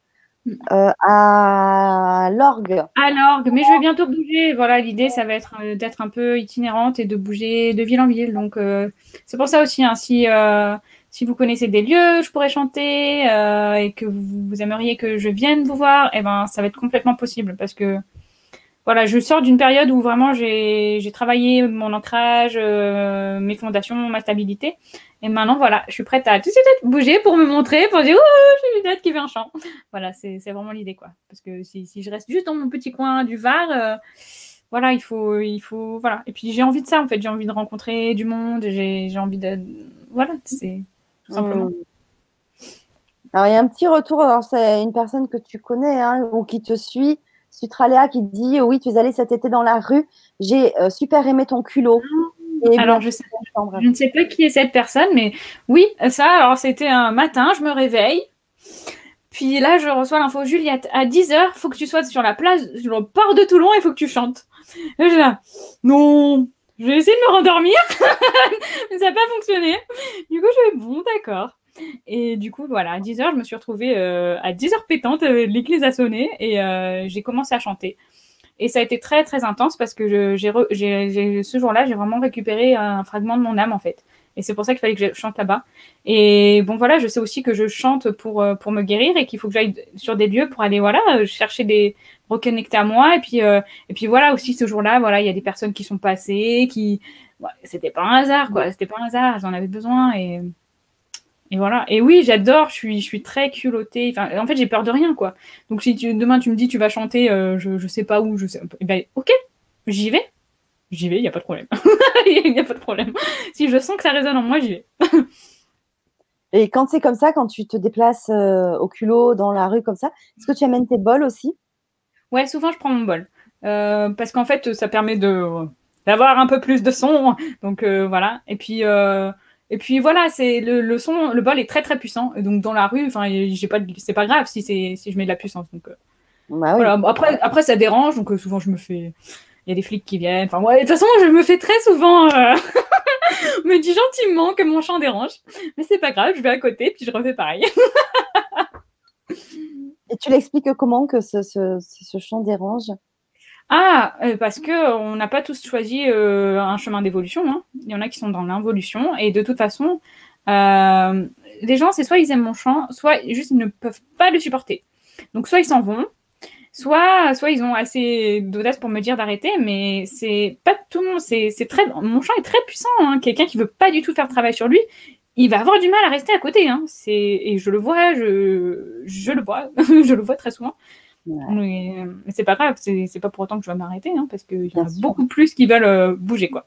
Euh, à l'orgue. À l'orgue, mais je vais bientôt bouger. Voilà, l'idée, ça va être euh, d'être un peu itinérante et de bouger de ville en ville. Donc, euh, c'est pour ça aussi, hein, si, si vous connaissez des lieux, je pourrais chanter et que vous, aimeriez que je vienne vous voir, eh ben, ça va être complètement possible parce que voilà, je sors d'une période où vraiment j'ai travaillé mon ancrage, mes fondations, ma stabilité. Et maintenant, voilà, je suis prête à tout de suite bouger pour me montrer, pour dire, oh, j'ai une tête qui fait un chant. Voilà, c'est vraiment l'idée, quoi. Parce que si, si, je reste juste dans mon petit coin du Var, euh, voilà, il faut, il faut, voilà. Et puis j'ai envie de ça, en fait. J'ai envie de rencontrer du monde. J'ai envie de, voilà, c'est tout simplement. Mmh. Alors, il y a un petit retour. C'est une personne que tu connais hein, ou qui te suit. Sutraléa qui dit Oui, tu es allée cet été dans la rue. J'ai euh, super aimé ton culot. Ah. Alors, je, sais, je ne sais pas qui est cette personne, mais oui, ça, alors c'était un matin, je me réveille. Puis là, je reçois l'info Juliette, à 10h, faut que tu sois sur la place, sur le port de Toulon, il faut que tu chantes. Et je là, non, je vais essayer de me rendormir, mais ça n'a pas fonctionné. Du coup, je vais, bon, d'accord. Et du coup, voilà, à 10h, je me suis retrouvée euh, à 10h pétante, euh, l'église a sonné et euh, j'ai commencé à chanter. Et ça a été très, très intense parce que j'ai, ce jour-là, j'ai vraiment récupéré un fragment de mon âme, en fait. Et c'est pour ça qu'il fallait que je chante là-bas. Et bon, voilà, je sais aussi que je chante pour, pour me guérir et qu'il faut que j'aille sur des lieux pour aller, voilà, chercher des, reconnecter à moi. Et puis, et puis voilà, aussi ce jour-là, voilà, il y a des personnes qui sont passées, qui, c'était pas un hasard, quoi. C'était pas un hasard, elles en avaient besoin. Et, et voilà. Et oui, j'adore, je suis, je suis très culottée. Enfin, en fait, j'ai peur de rien, quoi. Donc, si tu, demain tu me dis tu vas chanter, euh, je, je sais pas où, je sais. Eh ben, ok, j'y vais. J'y vais, il n'y a pas de problème. Il n'y a pas de problème. Si je sens que ça résonne en moi, j'y vais. Et quand c'est comme ça, quand tu te déplaces euh, au culot dans la rue comme ça, est-ce que tu amènes tes bols aussi? Ouais, souvent je prends mon bol. Euh, parce qu'en fait, ça permet de d'avoir un peu plus de son. Donc voilà. Et puis et puis voilà, c'est le, le, son, le bol est très très puissant. Et donc dans la rue, enfin, j'ai pas, c'est pas grave si c'est si je mets de la puissance. Donc euh, bah voilà. Après, après ça dérange, donc euh, souvent je me fais, il y a des flics qui viennent. Enfin ouais, de toute façon, je me fais très souvent euh... me dit gentiment que mon chant dérange, mais c'est pas grave, je vais à côté puis je refais pareil. Et tu l'expliques comment que ce, ce, ce chant dérange? Ah, euh, parce que on n'a pas tous choisi euh, un chemin d'évolution. Hein. Il y en a qui sont dans l'involution. Et de toute façon, euh, les gens, c'est soit ils aiment mon chant, soit juste ils ne peuvent pas le supporter. Donc soit ils s'en vont, soit, ils ont assez d'audace pour me dire d'arrêter, mais c'est pas tout le monde. C'est, très, mon chant est très puissant. Hein. Quelqu'un qui veut pas du tout faire travail sur lui, il va avoir du mal à rester à côté. Hein. Et je le vois, je le vois, je le vois très souvent. Mais, c'est pas grave, c'est pas pour autant que je vais m'arrêter, hein, parce qu'il y en a beaucoup plus qui veulent euh, bouger. quoi.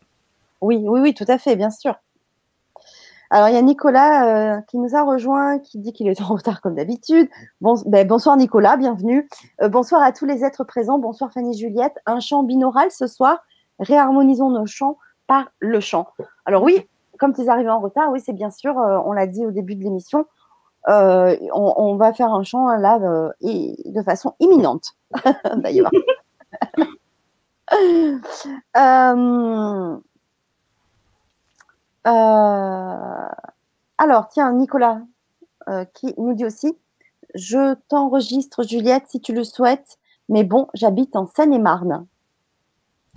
Oui, oui, oui, tout à fait, bien sûr. Alors, il y a Nicolas euh, qui nous a rejoint, qui dit qu'il est en retard comme d'habitude. Bon, ben, bonsoir Nicolas, bienvenue. Euh, bonsoir à tous les êtres présents. Bonsoir Fanny Juliette. Un chant binaural ce soir. Réharmonisons nos chants par le chant. Alors oui, comme tu es arrivé en retard, oui, c'est bien sûr, on l'a dit au début de l'émission, euh, on, va faire un chant là euh, de façon imminente, d'ailleurs. Euh, alors, tiens, Nicolas qui nous dit aussi je t'enregistre, Juliette, si tu le souhaites. Mais bon, j'habite en Seine-et-Marne.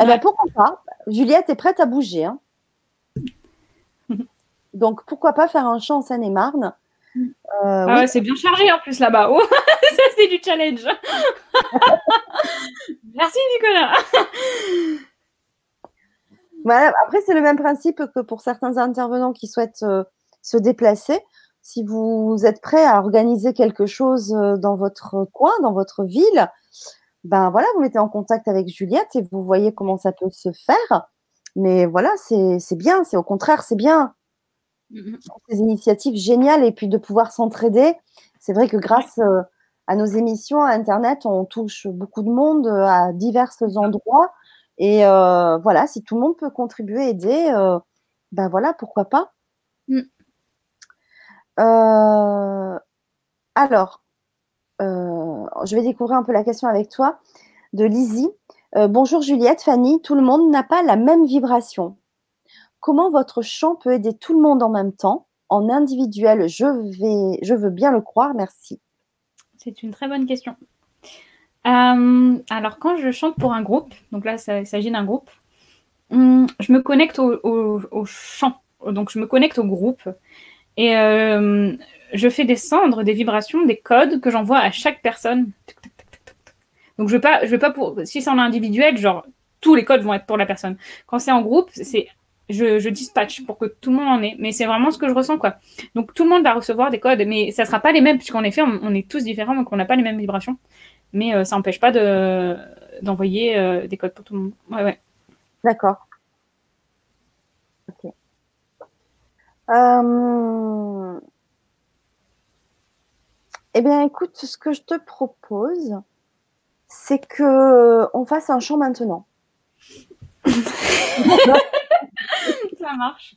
Eh bien, pourquoi pas? Juliette est prête à bouger. Hein. Donc, pourquoi pas faire un chant en Seine-et-Marne? Euh, ah ouais, c'est bien chargé en plus là-bas. Oh, ça, c'est du challenge. Merci, Nicolas. Voilà, après, c'est le même principe que pour certains intervenants qui souhaitent euh, se déplacer. Si vous êtes prêt à organiser quelque chose euh, dans votre coin, dans votre ville, ben voilà, vous mettez en contact avec Juliette et vous voyez comment ça peut se faire. Mais voilà, c'est bien, c'est au contraire, c'est bien. Mm-hmm. Ces initiatives géniales et puis de pouvoir s'entraider. C'est vrai que grâce euh, à nos émissions à Internet, on touche beaucoup de monde à divers endroits. Et euh, voilà, si tout le monde peut contribuer, aider, euh, ben voilà, pourquoi pas. Mm. alors, je vais découvrir un peu la question avec toi de Lizzie. bonjour Juliette, Fanny, tout le monde n'a pas la même vibration comment votre chant peut aider tout le monde en même temps, en individuel Je, vais, je veux bien le croire, merci. C'est une très bonne question. Euh, alors, quand je chante pour un groupe, donc là, il s'agit d'un groupe, hum, je me connecte au, chant, donc je me connecte au groupe et euh, je fais descendre des vibrations, des codes que j'envoie à chaque personne. Donc, je ne vais pas, pas pour, si c'est en individuel, genre tous les codes vont être pour la personne. Quand c'est en groupe, c'est je, je, dispatch pour que tout le monde en ait. Mais c'est vraiment ce que je ressens, quoi. Donc tout le monde va recevoir des codes, mais ça sera pas les mêmes, puisqu'en effet, on, est tous différents, donc on n'a pas les mêmes vibrations. Mais euh, ça n'empêche pas de, d'envoyer euh, des codes pour tout le monde. Ouais, ouais. D'accord. Ok. Euh... Eh bien, écoute, ce que je te propose, c'est que on fasse un chant maintenant. Ça marche.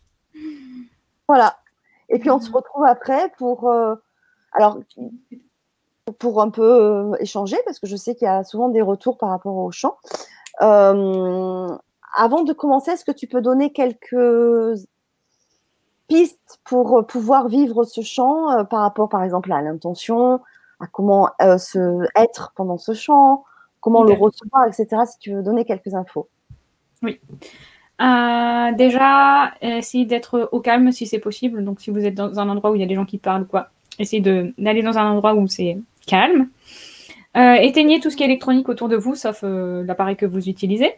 Voilà. Et puis on se retrouve après pour, euh, alors, pour un peu euh, échanger, parce que je sais qu'il y a souvent des retours par rapport au chant. Euh, avant de commencer, est-ce que tu peux donner quelques pistes pour pouvoir vivre ce chant par rapport, par exemple, à l'intention, à comment se être pendant ce chant, comment le recevoir, etc. Si tu veux donner quelques infos. Oui. Euh, déjà, essayez d'être au calme si c'est possible. Donc, si vous êtes dans un endroit où il y a des gens qui parlent, quoi, essayez d'aller dans un endroit où c'est calme. Euh, éteignez tout ce qui est électronique autour de vous, sauf euh, l'appareil que vous utilisez.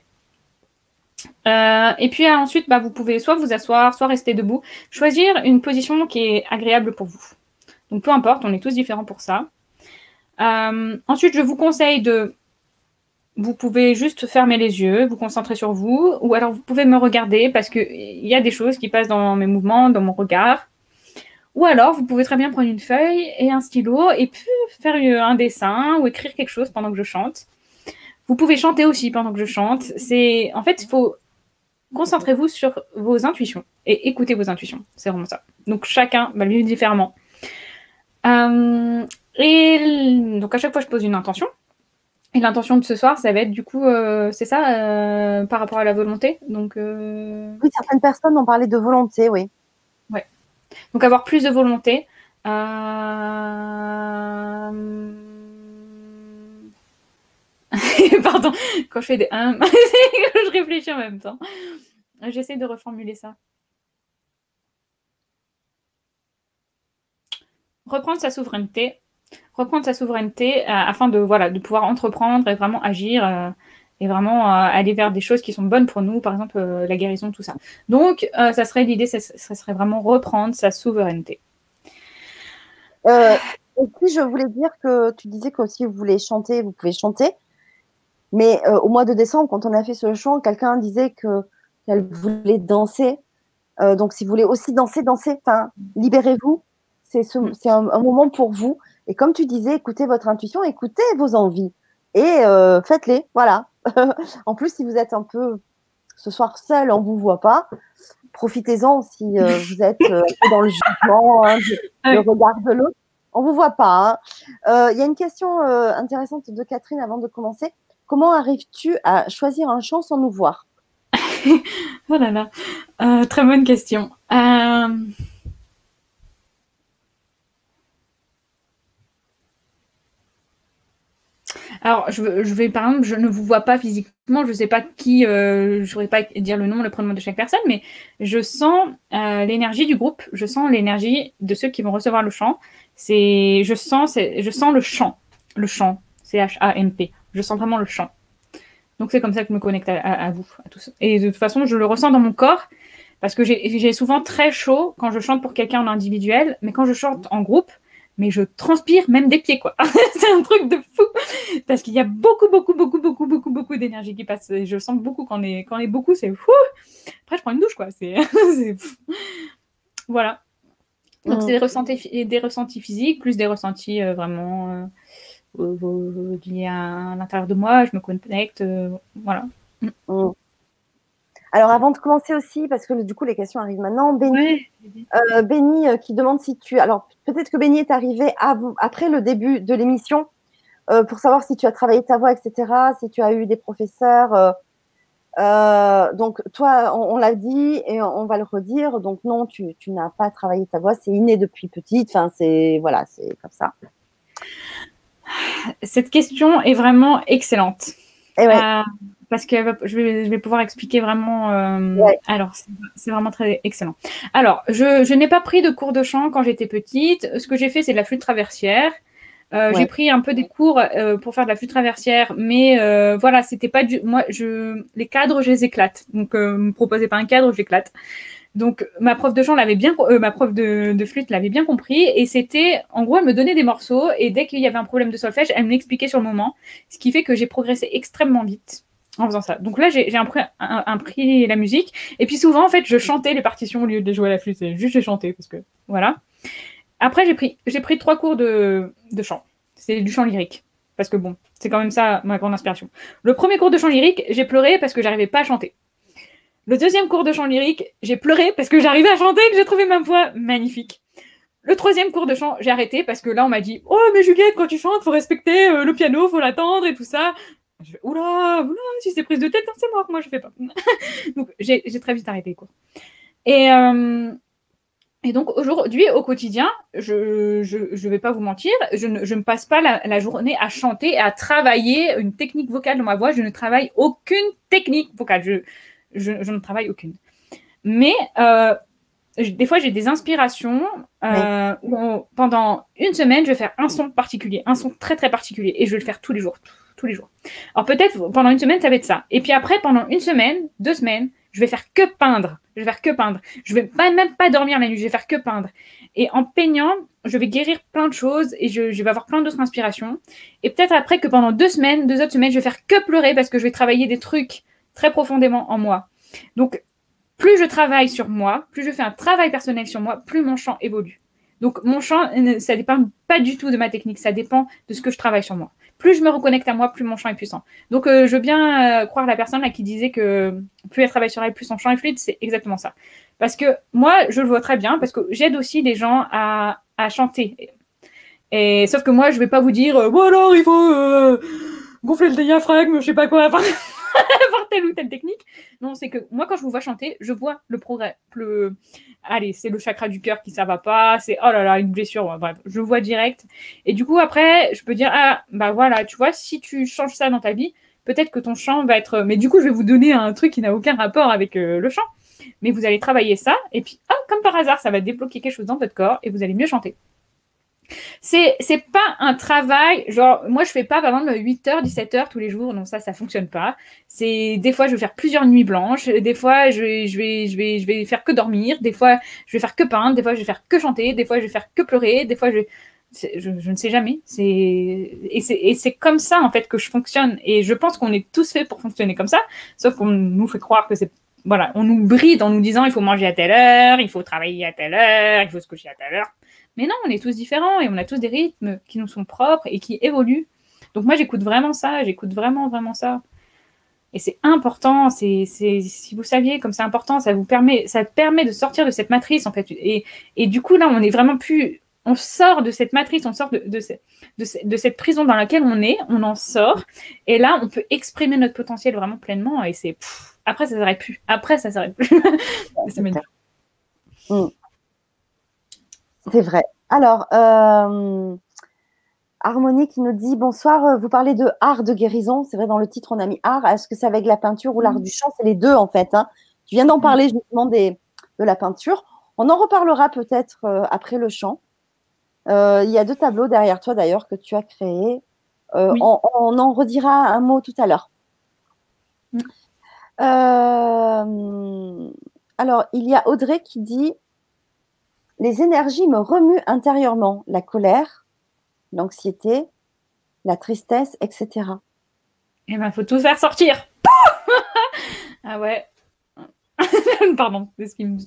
et puis ensuite, bah, vous pouvez soit vous asseoir, soit rester debout. Choisir une position qui est agréable pour vous. Donc, peu importe, on est tous différents pour ça. ensuite, je vous conseille de vous pouvez juste fermer les yeux, vous concentrer sur vous, ou alors vous pouvez me regarder parce qu'il y a des choses qui passent dans mes mouvements, dans mon regard. Ou alors, vous pouvez très bien prendre une feuille et un stylo et faire un dessin ou écrire quelque chose pendant que je chante. Vous pouvez chanter aussi pendant que je chante. C'est, en fait, il faut concentrez-vous sur vos intuitions et écoutez vos intuitions. C'est vraiment ça. Donc chacun va le vivre différemment. Euh, et donc à chaque fois, je pose une intention. Et l'intention de ce soir, ça va être du coup, euh, c'est ça, euh, par rapport à la volonté. Donc, euh, Oui, certaines personnes ont parlé de volonté, oui. Ouais. Donc avoir plus de volonté. Pardon, quand je fais des je réfléchis en même temps. J'essaie de reformuler ça. Reprendre sa souveraineté reprendre sa souveraineté euh, afin de, voilà, de pouvoir entreprendre et vraiment agir euh, et vraiment euh, aller vers des choses qui sont bonnes pour nous, par exemple la guérison, tout ça. Donc, ça serait l'idée, ça, serait vraiment reprendre sa souveraineté. et puis, je voulais dire que tu disais que si vous voulez chanter, vous pouvez chanter. Mais au mois de décembre, quand on a fait ce chant, quelqu'un disait que qu'elle voulait danser. donc, si vous voulez aussi danser, danser. Enfin, libérez-vous. C'est un, moment pour vous. Et comme tu disais, écoutez votre intuition, écoutez vos envies et euh, faites-les. Voilà. en plus, si vous êtes un peu ce soir seul, on ne vous voit pas. Profitez-en si euh, vous êtes euh, dans le jugement, hein, le regard de l'autre. On ne vous voit pas. Hein. Il y a une question intéressante de Catherine avant de commencer. Comment arrives-tu à choisir un chant sans nous voir? Oh là là, très bonne question. Alors, je, vais, par exemple, je ne vous vois pas physiquement, je ne sais pas qui, euh, je ne saurais pas dire le nom, le prénom de chaque personne, mais je sens euh, l'énergie du groupe, je sens l'énergie de ceux qui vont recevoir le chant. C'est, je sens, je sens le chant, le chant, C-H-A-M-P. Je sens vraiment le chant. Donc c'est comme ça que je me connecte à, vous, à tous. Et de toute façon, je le ressens dans mon corps parce que j'ai souvent très chaud quand je chante pour quelqu'un en individuel, mais quand je chante en groupe, mais je transpire même des pieds, quoi. c'est un truc de fou. Parce qu'il y a beaucoup, beaucoup, beaucoup, beaucoup, beaucoup, beaucoup d'énergie qui passe. Et je sens beaucoup quand on est, quand on est beaucoup, c'est fou. Après, je prends une douche, quoi. C'est Voilà. Donc, c'est des ressentis, des ressentis physiques, plus des ressentis euh, vraiment euh, liés à, l'intérieur de moi. Je me connecte. Euh, voilà. Mm. Alors, avant de commencer aussi, parce que du coup, les questions arrivent maintenant, Béni, euh, qui demande si tu. Alors, peut-être que Béni est arrivé après le début de l'émission pour savoir si tu as travaillé ta voix, etc., si tu as eu des professeurs. donc, toi, on, l'a dit et on, va le redire. Donc, non, tu, tu n'as pas travaillé ta voix, c'est inné depuis petite. Enfin, c'est. Voilà, c'est comme ça. Cette question est vraiment excellente. Eh euh, parce que je vais, pouvoir expliquer vraiment. Euh, alors, c'est vraiment très excellent. Alors, je, n'ai pas pris de cours de chant quand j'étais petite. Ce que j'ai fait, c'est de la flûte traversière. Euh, j'ai pris un peu des cours pour faire de la flûte traversière, mais voilà, c'était pas du. Moi, je les cadres, je les éclate. Donc, me proposez pas un cadre, j'éclate. Donc ma prof de chant l'avait bien, euh, ma prof de, flûte l'avait bien compris et c'était, en gros, elle me donnait des morceaux et dès qu'il y avait un problème de solfège, elle me l'expliquait sur le moment, ce qui fait que j'ai progressé extrêmement vite en faisant ça. Donc là, j'ai prix la musique et puis souvent, en fait, je chantais les partitions au lieu de jouer à la flûte. Juste j'ai chanté parce que voilà. Après, j'ai pris, j'ai pris trois cours de, de chant. C'est du chant lyrique parce que bon, c'est quand même ça ma grande inspiration. Le premier cours de chant lyrique, j'ai pleuré parce que j'arrivais pas à chanter. Le deuxième cours de chant lyrique, j'ai pleuré parce que j'arrivais à chanter et que j'ai trouvé ma voix magnifique. Le troisième cours de chant, j'ai arrêté parce que là, on m'a dit Oh, mais Juliette, quand tu chantes, faut respecter euh, le piano, faut l'attendre et tout ça. Je fais, oula, oula, si c'est prise de tête, c'est mort, moi je fais pas. donc j'ai très vite arrêté quoi. Et, euh, et donc aujourd'hui, au quotidien, je ne je, vais pas vous mentir, je ne, je passe pas la, la, journée à chanter et à travailler une technique vocale dans ma voix. Je ne travaille aucune technique vocale. Je, je, ne travaille aucune. Mais euh, des fois, j'ai des inspirations euh, où pendant une semaine, je vais faire un son particulier, un son très très particulier, et je vais le faire tous les jours, tous les jours. Alors peut-être pendant une semaine, ça va être ça. Et puis après, pendant une semaine, deux semaines, je vais faire que peindre. Je vais faire que peindre. Je vais pas, même pas dormir la nuit. Je vais faire que peindre. Et en peignant, je vais guérir plein de choses et je, je vais avoir plein d'autres inspirations. Et peut-être après que pendant deux semaines, deux autres semaines, je vais faire que pleurer parce que je vais travailler des trucs très profondément en moi. Donc, plus je travaille sur moi, plus je fais un travail personnel sur moi, plus mon champ évolue. Donc, mon champ, euh, ça dépend pas du tout de ma technique, ça dépend de ce que je travaille sur moi. Plus je me reconnecte à moi, plus mon champ est puissant. Donc, euh, je veux bien euh, croire la personne là, qui disait que plus elle travaille sur elle, plus son champ est fluide, c'est exactement ça. Parce que moi, je le vois très bien, parce que j'aide aussi des gens à, chanter. Et, sauf que moi, je vais pas vous dire, bon alors, il faut gonfler le diaphragme, je sais pas quoi. avoir telle ou telle technique. Non, c'est que moi, quand je vous vois chanter, je vois le progrès. Le... Allez, c'est le chakra du cœur qui ça va pas, c'est oh là là, une blessure, bref, je vois direct. Et du coup, après, je peux dire, ah, bah voilà, tu vois, si tu changes ça dans ta vie, peut-être que ton chant va être. Mais du coup, je vais vous donner un truc qui n'a aucun rapport avec euh, le chant. Mais vous allez travailler ça, et puis, ah, comme par hasard, ça va débloquer quelque chose dans votre corps, et vous allez mieux chanter. C'est, c'est pas un travail, genre, moi je fais pas par exemple 8h, 17h tous les jours, non, ça, ça fonctionne pas. C'est, des fois je vais faire plusieurs nuits blanches, des fois je vais, je vais, je vais, je vais faire que dormir, des fois je vais faire que peindre, des fois je vais faire que chanter, des fois je vais faire que pleurer, des fois je je, je, ne sais jamais. C'est et c'est et c'est comme ça en fait que je fonctionne. Et je pense qu'on est tous faits pour fonctionner comme ça, sauf qu'on nous fait croire que c'est voilà, on nous bride en nous disant il faut manger à telle heure, il faut travailler à telle heure, il faut se coucher à telle heure. Mais non, on est tous différents et on a tous des rythmes qui nous sont propres et qui évoluent. Donc moi, j'écoute vraiment ça, j'écoute vraiment, vraiment ça. Et c'est important, c'est, si vous saviez comme c'est important, ça vous permet, ça permet de sortir de cette matrice, en fait. Et, et du coup, là, on est vraiment plus, on sort de cette matrice, on sort de, de, de, cette prison dans laquelle on est, on en sort. Et là, on peut exprimer notre potentiel vraiment pleinement. Et c'est, après, ça s'arrête plus. Après, ça s'arrête plus. Mm. C'est vrai. Alors, euh, Harmonie qui nous dit bonsoir, euh, vous parlez de art de guérison. C'est vrai, dans le titre, on a mis art. Est-ce que c'est avec la peinture ou l'art Mm. du chant? C'est les deux, en fait. hein. Tu viens d'en Mm. parler justement des, de la peinture. On en reparlera peut-être euh, après le chant. Euh, il y a deux tableaux derrière toi, d'ailleurs, que tu as créés. Oui. on, on en redira un mot tout à l'heure. Mm. Alors, il y a Audrey qui dit Les énergies me remuent intérieurement, la colère, l'anxiété, la tristesse, etc. Eh ben, faut tout faire sortir. ah ouais. Pardon, c'est ce qui me.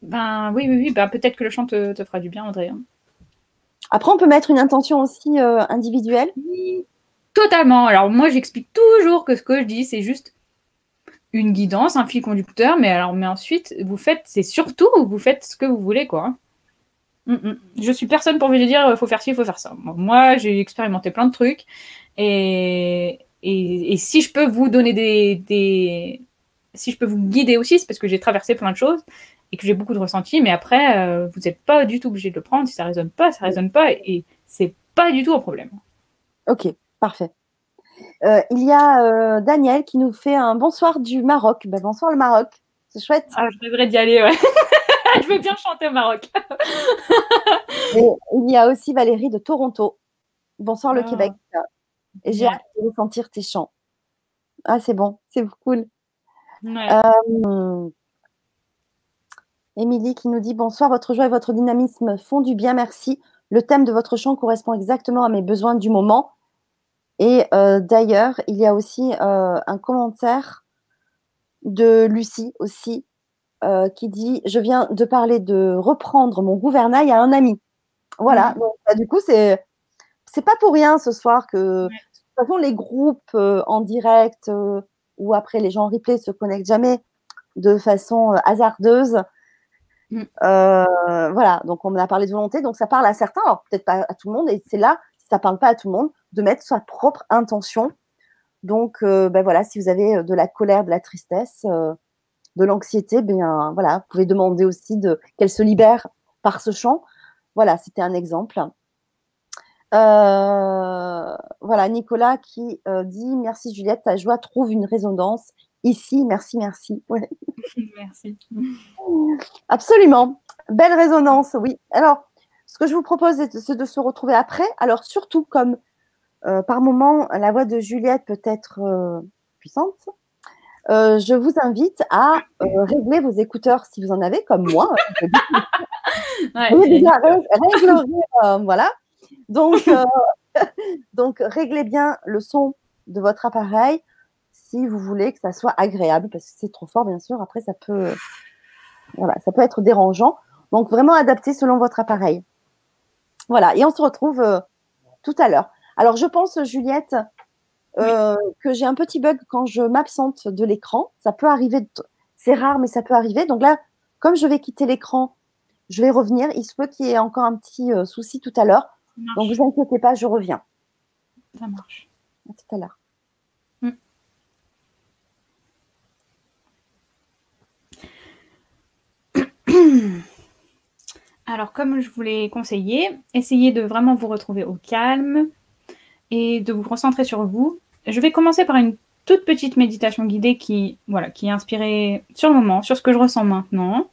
Ben oui, oui, oui. Ben, peut-être que le chant te, te fera du bien, Audrey. hein. Après, on peut mettre une intention aussi euh, individuelle? Totalement. Alors moi, j'explique toujours que ce que je dis, c'est juste une guidance, un fil conducteur, mais alors, mais ensuite, vous faites, c'est surtout, vous faites ce que vous voulez, quoi. Mm, mm. Je suis personne pour vous dire, euh, faut faire ci, faut faire ça. Moi, j'ai expérimenté plein de trucs, et, et, si je peux vous donner des, si je peux vous guider aussi, c'est parce que j'ai traversé plein de choses et que j'ai beaucoup de ressentis, mais après, euh, vous n'êtes pas du tout obligé de le prendre. Si ça résonne pas, ça résonne pas, et c'est pas du tout un problème. Ok, parfait. Euh, il y a euh, Daniel qui nous fait un bonsoir du Maroc. Ben, bonsoir le Maroc, c'est chouette. Ah, je devrais d'y aller, ouais. je veux bien chanter au Maroc. Et il y a aussi Valérie de Toronto. Bonsoir le Ah. Québec. Et j'ai Ouais. hâte de ressentir tes chants. Ah, c'est bon, c'est cool. Ouais. Émilie qui nous dit bonsoir, votre joie et votre dynamisme font du bien, merci. Le thème de votre chant correspond exactement à mes besoins du moment. Et euh, d'ailleurs, il y a aussi euh, un commentaire de Lucie aussi euh, qui dit Je viens de parler de reprendre mon gouvernail à un ami. Voilà, donc, bah, du coup, c'est c'est pas pour rien ce soir que de toute façon, les groupes en direct ou après les gens en replay se connectent jamais de façon hasardeuse. Mm. Euh, voilà, donc on a parlé de volonté, donc ça parle à certains, alors peut-être pas à tout le monde, et c'est là, si ça parle pas à tout le monde, de mettre sa propre intention. Donc, euh, ben voilà, si vous avez euh, de la colère, de la tristesse, euh, de l'anxiété, bien voilà, vous pouvez demander aussi de qu'elle se libère par ce chant. Voilà, c'était un exemple. Euh, voilà, Nicolas qui dit merci Juliette, ta joie trouve une résonance ici. Merci, merci. Ouais. Merci. Absolument. Belle résonance, oui. Alors, ce que je vous propose, c'est de se retrouver après. Alors, surtout comme euh, par moment, la voix de Juliette peut être euh, puissante, euh, je vous invite à régler vos écouteurs si vous en avez, comme moi. Ouais, Vous déjà ré- réglerez, euh, voilà. Donc, donc, réglez bien le son de votre appareil si vous voulez que ça soit agréable, parce que c'est trop fort, bien sûr. Après, ça peut, voilà, ça peut être dérangeant. Donc, vraiment adapté selon votre appareil. Voilà. Et on se retrouve tout à l'heure. Alors, je pense, Juliette, euh, que j'ai un petit bug quand je m'absente de l'écran. Ça peut arriver. C'est rare, mais ça peut arriver. Donc là, comme je vais quitter l'écran, je vais revenir. Il se peut qu'il y ait encore un petit euh, souci tout à l'heure. Donc, vous inquiétez pas, je reviens. Ça marche. À tout à l'heure. Alors, comme je vous l'ai conseillé, essayez de vraiment vous retrouver au calme et de vous recentrer sur vous. Je vais commencer par une toute petite méditation guidée qui, voilà, qui est inspirée sur le moment, sur ce que je ressens maintenant.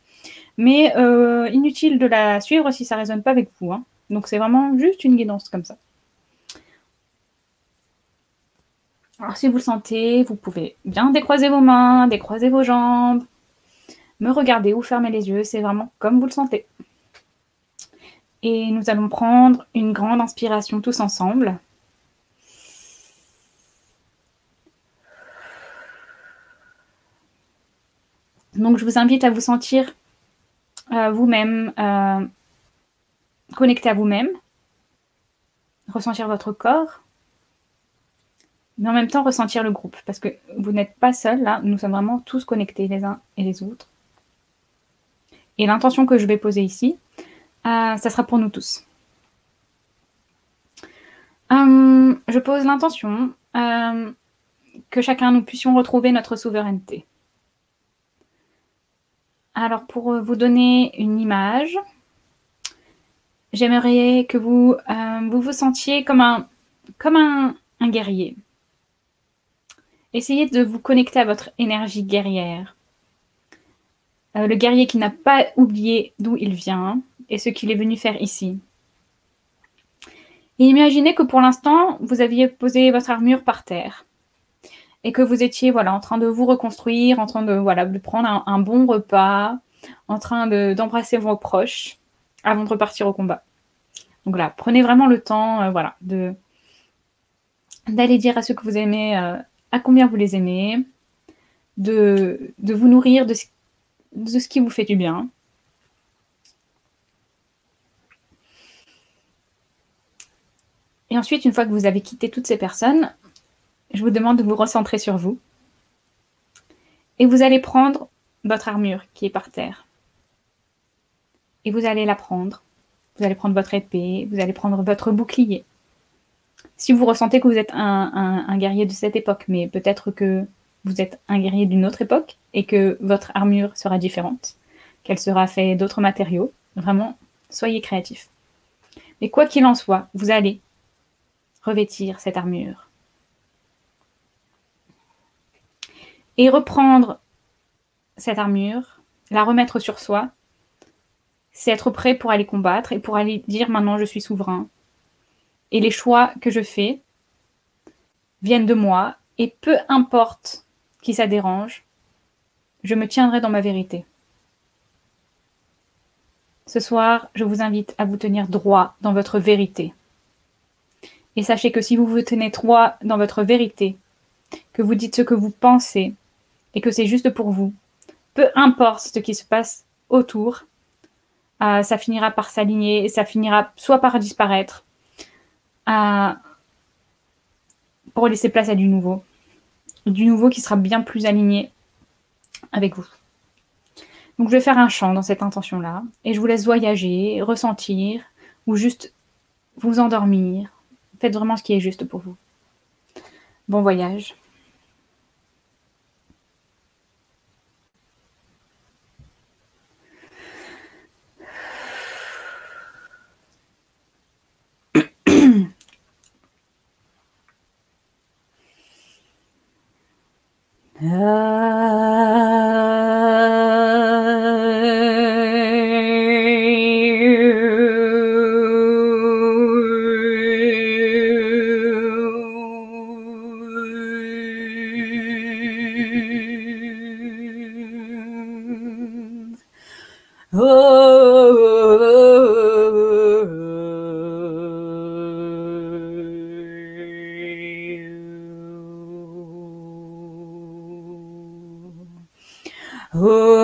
Mais euh, inutile de la suivre si ça ne résonne pas avec vous. hein. Donc, c'est vraiment juste une guidance comme ça. Alors, si vous le sentez, vous pouvez bien décroiser vos mains, décroiser vos jambes, me regarder ou fermer les yeux. C'est vraiment comme vous le sentez. Et nous allons prendre une grande inspiration tous ensemble. Donc je vous invite à vous sentir euh, vous-même, euh, connecté à vous-même, ressentir votre corps, mais en même temps ressentir le groupe, parce que vous n'êtes pas seul là, nous sommes vraiment tous connectés les uns et les autres. Et l'intention que je vais poser ici, euh, ça sera pour nous tous. Euh, je pose l'intention que chacun nous puissions retrouver notre souveraineté. Alors pour vous donner une image, j'aimerais que vous, euh, vous sentiez comme un guerrier. Essayez de vous connecter à votre énergie guerrière. Euh, le guerrier qui n'a pas oublié d'où il vient et ce qu'il est venu faire ici. Et imaginez que pour l'instant, vous aviez posé votre armure par terre et que vous étiez voilà, en train de vous reconstruire, en train de, voilà, prendre un, bon repas, en train d'embrasser vos proches avant de repartir au combat. Donc là, prenez vraiment le temps euh, voilà, de d'aller dire à ceux que vous aimez euh, à combien vous les aimez, de, de vous nourrir de de ce qui vous fait du bien. Et ensuite, une fois que vous avez quitté toutes ces personnes, je vous demande de vous recentrer sur vous. Et vous allez prendre votre armure qui est par terre. Et vous allez la prendre. Vous allez prendre votre épée, vous allez prendre votre bouclier. Si vous ressentez que vous êtes un, guerrier de cette époque, mais peut-être que vous êtes un guerrier d'une autre époque et que votre armure sera différente, qu'elle sera faite d'autres matériaux, vraiment, soyez créatif. Mais quoi qu'il en soit, vous allez revêtir cette armure. Et reprendre cette armure, la remettre sur soi, c'est être prêt pour aller combattre et pour aller dire maintenant je suis souverain. Et les choix que je fais viennent de moi et peu importe qui ça dérange, je me tiendrai dans ma vérité. Ce soir, je vous invite à vous tenir droit dans votre vérité. Et sachez que si vous vous tenez droit dans votre vérité, que vous dites ce que vous pensez et que c'est juste pour vous, peu importe ce qui se passe autour, euh, ça finira par s'aligner, ça finira soit par disparaître, euh, pour laisser place à du nouveau. Du nouveau qui sera bien plus aligné avec vous. Donc je vais faire un chant dans cette intention-là, et je vous laisse voyager, ressentir, ou juste vous endormir. Faites vraiment ce qui est juste pour vous. Bon voyage. Ah. Ooh.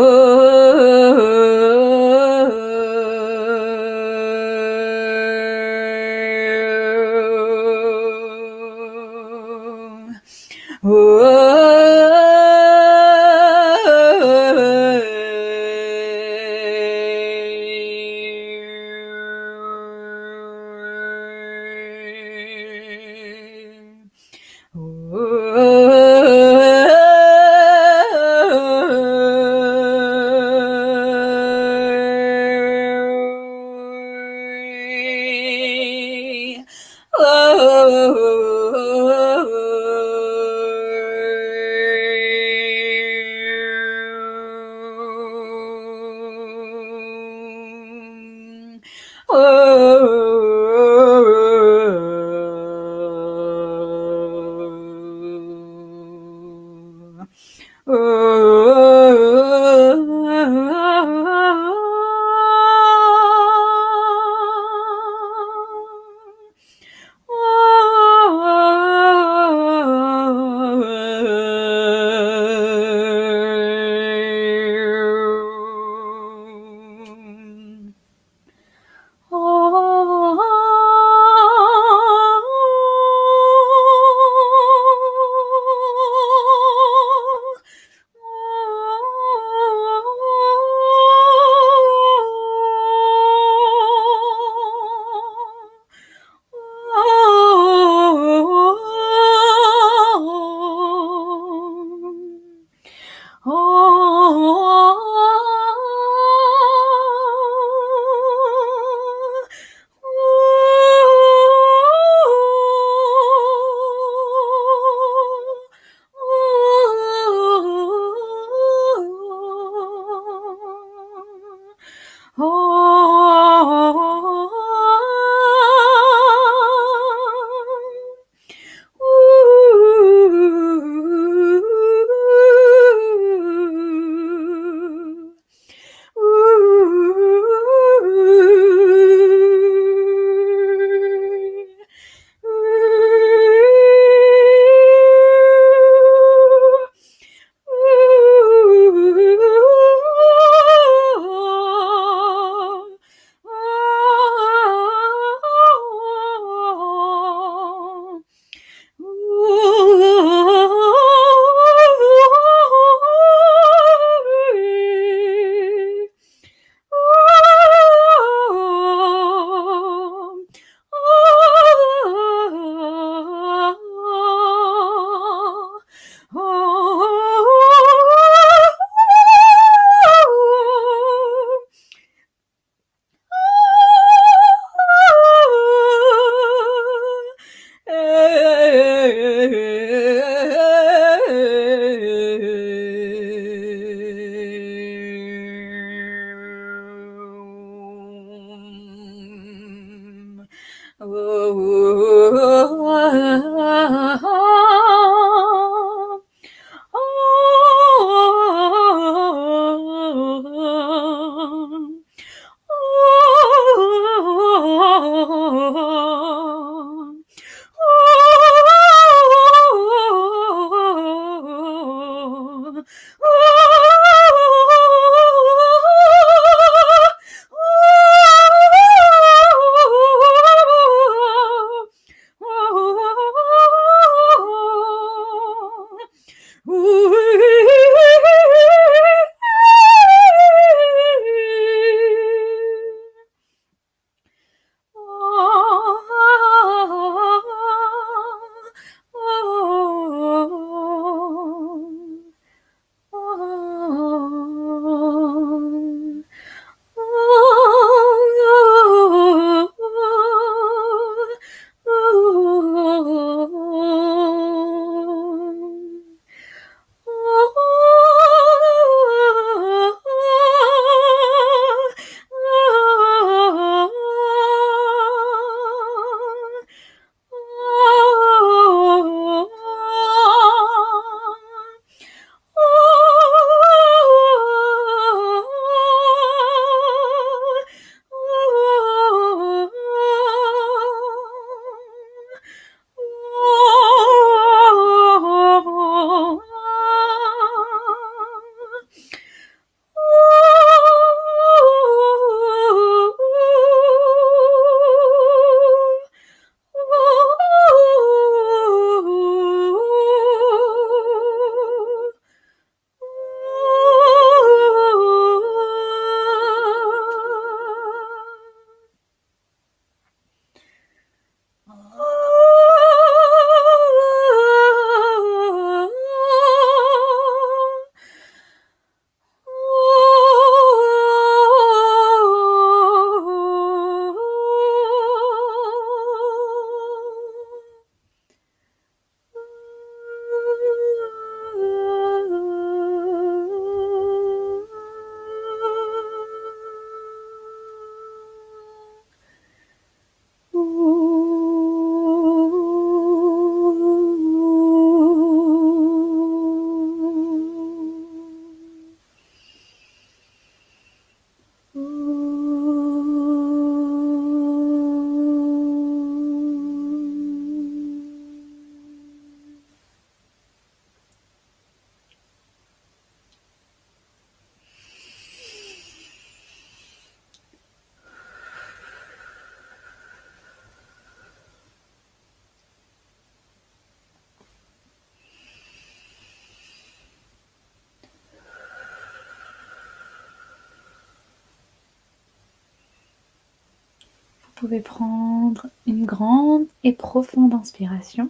Pouvez prendre une grande et profonde inspiration.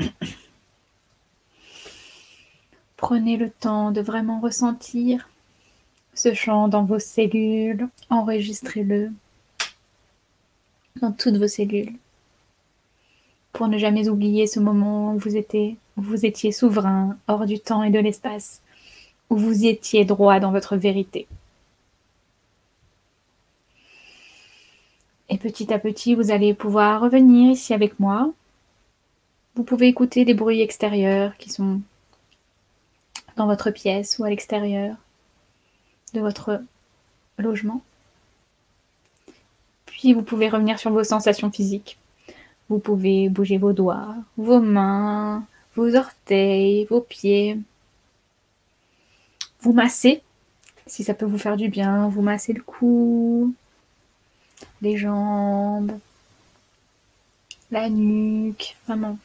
Prenez le temps de vraiment ressentir ce chant dans vos cellules. Enregistrez-le dans toutes vos cellules pour ne jamais oublier ce moment vous où vous étiez souverain, hors du temps et de l'espace, où vous étiez droit dans votre vérité. Et petit à petit, vous allez pouvoir revenir ici avec moi. Vous pouvez écouter des bruits extérieurs qui sont dans votre pièce ou à l'extérieur de votre logement. Puis vous pouvez revenir sur vos sensations physiques. Vous pouvez bouger vos doigts, vos mains, vos orteils, vos pieds. Vous massez, si ça peut vous faire du bien. Vous massez le cou, les jambes, la nuque, vraiment.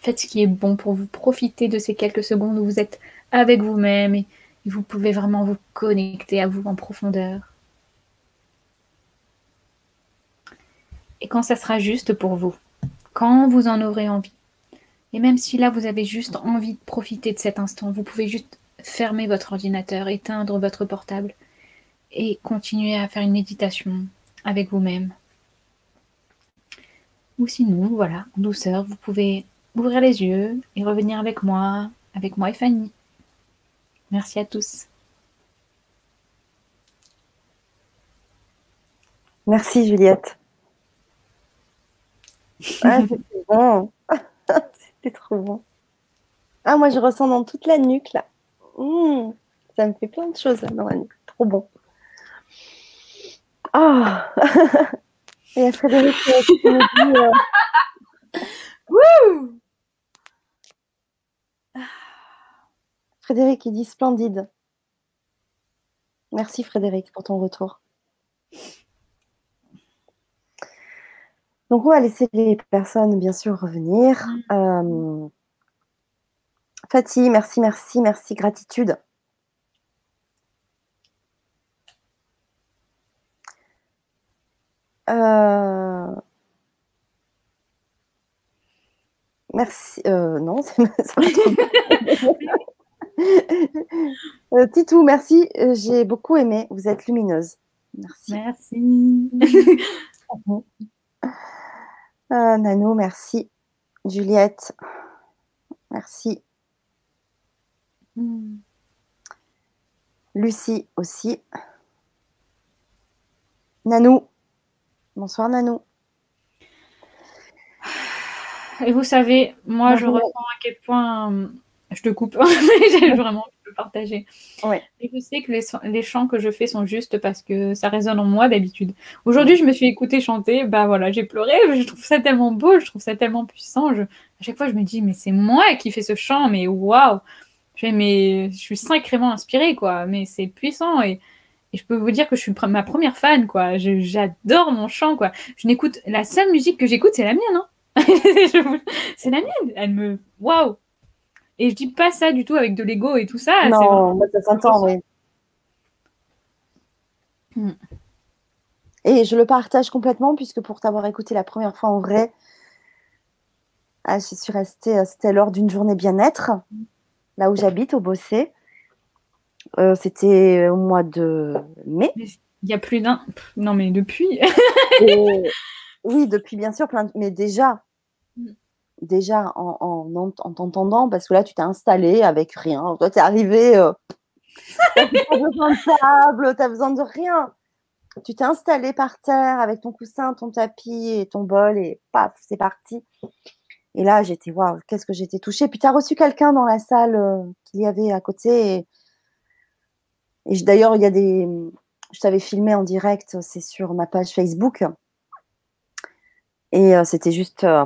Faites ce qui est bon pour vous. Profitez de ces quelques secondes où vous êtes avec vous-même et vous pouvez vraiment vous connecter à vous en profondeur. Et quand ça sera juste pour vous, quand vous en aurez envie, et même si là vous avez juste envie de profiter de cet instant, vous pouvez juste fermer votre ordinateur, éteindre votre portable et continuer à faire une méditation, avec vous-même. Ou sinon, voilà, en douceur, vous pouvez ouvrir les yeux et revenir avec moi, avec moi et Fanny. Merci à tous. Merci Juliette. Ah, c'était bon. c'était trop bon. Ah, moi, je ressens dans toute la nuque, là. Mmh. ça me fait plein de choses dans la nuque. Trop bon. Ah Et a Frédéric qui me dit... Euh, Frédéric, il dit splendide. Merci Frédéric pour ton retour. Donc, on va laisser les personnes, bien sûr, revenir. Euh, Fatih, merci, merci, merci, gratitude. Euh, merci. Euh, non, c'est euh, Titou, merci. J'ai beaucoup aimé. Vous êtes lumineuse. Merci. Merci. Nano, merci. Juliette, merci. Hmm. Lucie aussi. Nanou. Bonsoir Nanou. Et vous savez, moi je ressens à quel point euh, je te coupe, j'ai vraiment le partager. Ouais. Et je sais que les, les, chants que je fais sont justes parce que ça résonne en moi d'habitude. Aujourd'hui, je me suis écoutée chanter, bah voilà, j'ai pleuré, je trouve ça tellement beau, je trouve ça tellement puissant. Je, à chaque fois, je me dis, mais c'est moi qui fais ce chant, mais waouh! mais je suis sacrément inspirée, quoi. Mais c'est puissant et, je peux vous dire que je suis ma première fan, quoi. J'adore mon chant, quoi. Je n'écoute la seule musique que j'écoute, c'est la mienne, hein. c'est la mienne. Elle me, waouh. Et je dis pas ça du tout avec de l'ego et tout ça. Non, moi ça s'entend, oui. Hmm. Et je le partage complètement puisque pour t'avoir écouté la première fois en vrai, ah, je suis restée, euh, c'était lors d'une journée bien-être là où j'habite, au Bossé. Euh, c'était au mois de mai. Il y a plus d'un. Non, mais depuis. Oui, depuis, bien sûr, plein mais déjà, mm. déjà en, en, t'entendant, parce que là, tu t'es installé avec rien. Toi, tu es arrivé. Euh... tu pas besoin de table, tu as besoin de rien. Tu t'es installé par terre avec ton coussin, ton tapis et ton bol, et paf, c'est parti. Et là, j'étais, waouh, qu'est-ce que j'étais touchée. Puis tu as reçu quelqu'un dans la salle euh, qu'il y avait à côté. Et, d'ailleurs, il y a des. Je t'avais filmé en direct, c'est sur ma page Facebook. Et euh, c'était juste, euh,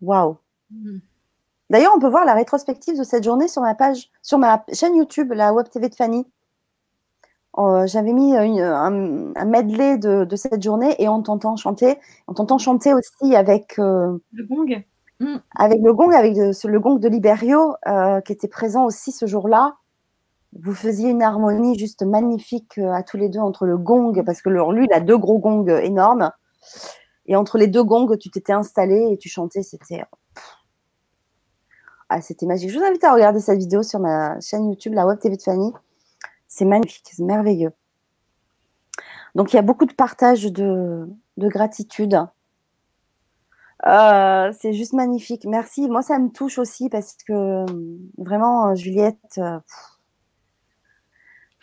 waouh. Mmh. D'ailleurs, on peut voir la rétrospective de cette journée sur ma page, sur ma chaîne YouTube, la Web TV de Fanny. J'avais mis un, medley de, de, cette journée et on t'entend chanter. On t'entend chanter aussi avec. le gong Mm. Avec le gong, avec le, gong de Liberio, euh, qui était présent aussi ce jour-là, vous faisiez une harmonie juste magnifique euh, à tous les deux entre le gong, parce que lui, il a deux gros gongs énormes, et entre les deux gongs, tu t'étais installé et tu chantais, c'était ah, c'était magique. Je vous invite à regarder cette vidéo sur ma chaîne YouTube, la Web TV de Fanny. C'est magnifique, c'est merveilleux. Donc il y a beaucoup de partage de, de gratitude euh, c'est juste magnifique. Merci. Moi, ça me touche aussi parce que vraiment, euh, Juliette, euh,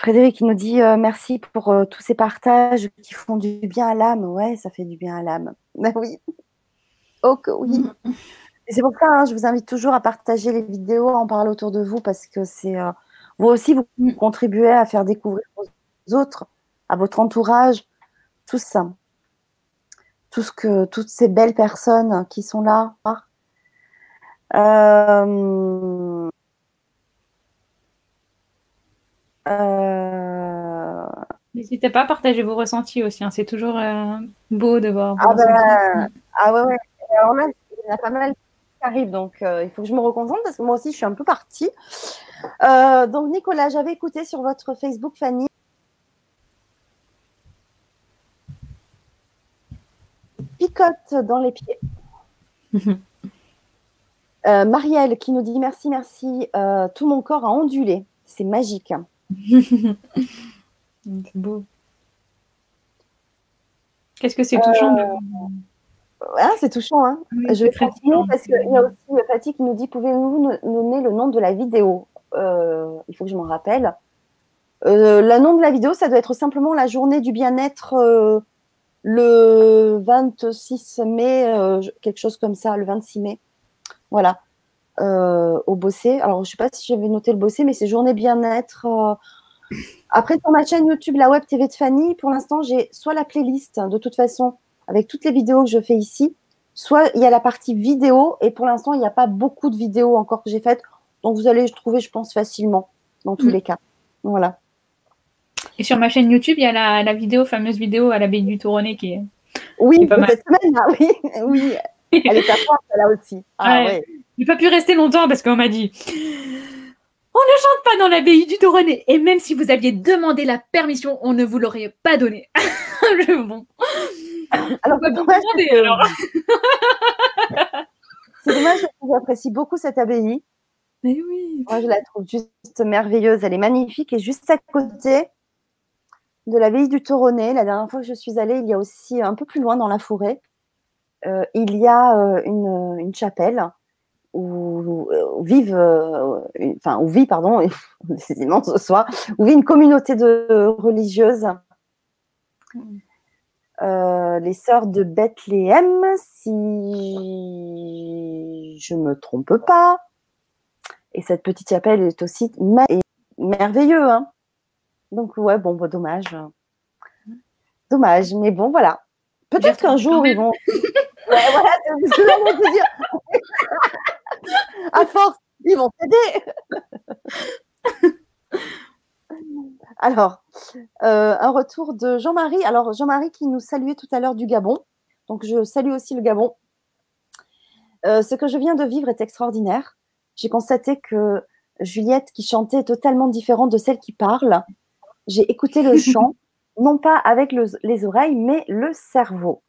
Frédéric, nous dit merci pour tous ces partages qui font du bien à l'âme. Ouais, ça fait du bien à l'âme. Ben oui. Oh que oui. Et c'est pour ça, hein, je vous invite toujours à partager les vidéos, à en parler autour de vous parce que c'est vous aussi, vous contribuez à faire découvrir aux autres, à votre entourage, tout ça tout ce que, toutes ces belles personnes qui sont là. Euh, euh, N'hésitez pas à partager vos ressentis aussi. Hein. C'est toujours euh, beau de voir. Ah, ben, ah, ouais, ouais. Alors là, il y a pas mal qui arrivent, donc il faut que je me reconcentre parce que moi aussi, je suis un peu partie. donc, Nicolas, j'avais écouté sur votre Facebook, Fanny, picote dans les pieds. Euh, Marielle qui nous dit merci, merci. Euh, tout mon corps a ondulé. C'est magique. c'est beau. Qu'est-ce que c'est touchant euh, C'est touchant. Hein Je vais continuer parce qu'il y a aussi Fatih qui nous dit pouvez-vous nommer le nom de la vidéo? Il faut que je m'en rappelle. le nom de la vidéo, ça doit être simplement la journée du bien-être le 26 mai, euh, quelque chose comme ça, le 26 mai. Voilà. Euh, au Bossé. Alors, je ne sais pas si j'avais noté le Bossé, mais c'est journée bien-être. Euh. Après, sur ma chaîne YouTube, la Web TV de Fanny, pour l'instant, j'ai soit la playlist, de toute façon, avec toutes les vidéos que je fais ici, soit il y a la partie vidéo, et pour l'instant, il n'y a pas beaucoup de vidéos encore que j'ai faites. Donc, vous allez trouver, je pense, facilement, dans tous mm. les cas. Voilà. Et sur ma chaîne YouTube, il y a la, la vidéo, fameuse vidéo à l'abbaye du Touronnet qui est. Oui, cette semaine, là, oui. oui. Elle est à forte, là aussi. Ah, ouais. J'ai pas pu rester longtemps parce qu'on m'a dit on ne chante pas dans l'abbaye du Touronnet. Et même si vous aviez demandé la permission, on ne vous l'aurait pas donné. bon. Alors, c'est dommage. c'est dommage parce que j'apprécie beaucoup cette abbaye. Mais oui. Moi, je la trouve juste merveilleuse. Elle est magnifique. Et juste à côté, de l'abbaye du Toronnet. La dernière fois que je suis allée, il y a aussi un peu plus loin dans la forêt, il y a euh, une, chapelle où, vivent, euh, enfin où vit, pardon, décidément ce soir, où vit une communauté de religieuses. les sœurs de Bethléem, si je me trompe pas. Et cette petite chapelle est aussi merveilleuse. Hein donc, ouais, bon, bah, dommage. Dommage, mais bon, voilà. Peut-être qu'un jour, ils vont. ouais, voilà, c'est ce que je dire. à force, ils vont t'aider. Alors, euh, un retour de Jean-Marie. Alors, Jean-Marie qui nous saluait tout à l'heure du Gabon. Donc, je salue aussi le Gabon. Euh, ce que je viens de vivre est extraordinaire. J'ai constaté que Juliette, qui chantait, est totalement différente de celle qui parle j'ai écouté le chant, non pas avec les oreilles, mais le cerveau.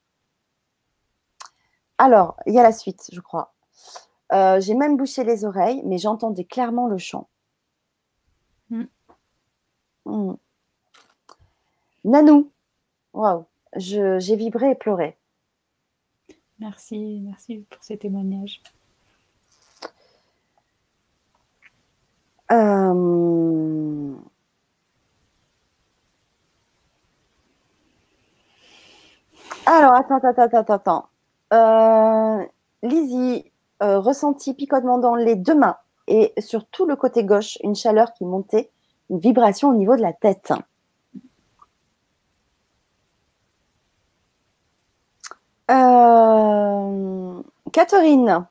Alors, il y a la suite, je crois. Euh, j'ai même bouché les oreilles, mais j'entendais clairement le chant. Mm. Mm. Nanou, waouh, j'ai vibré et pleuré. Merci, merci pour ces témoignages. Euh... Alors, attends, attends, attends, attends. Euh, Lizzie, euh, ressenti picotement dans les deux mains et sur tout le côté gauche, une chaleur qui montait, une vibration au niveau de la tête. Euh, Catherine,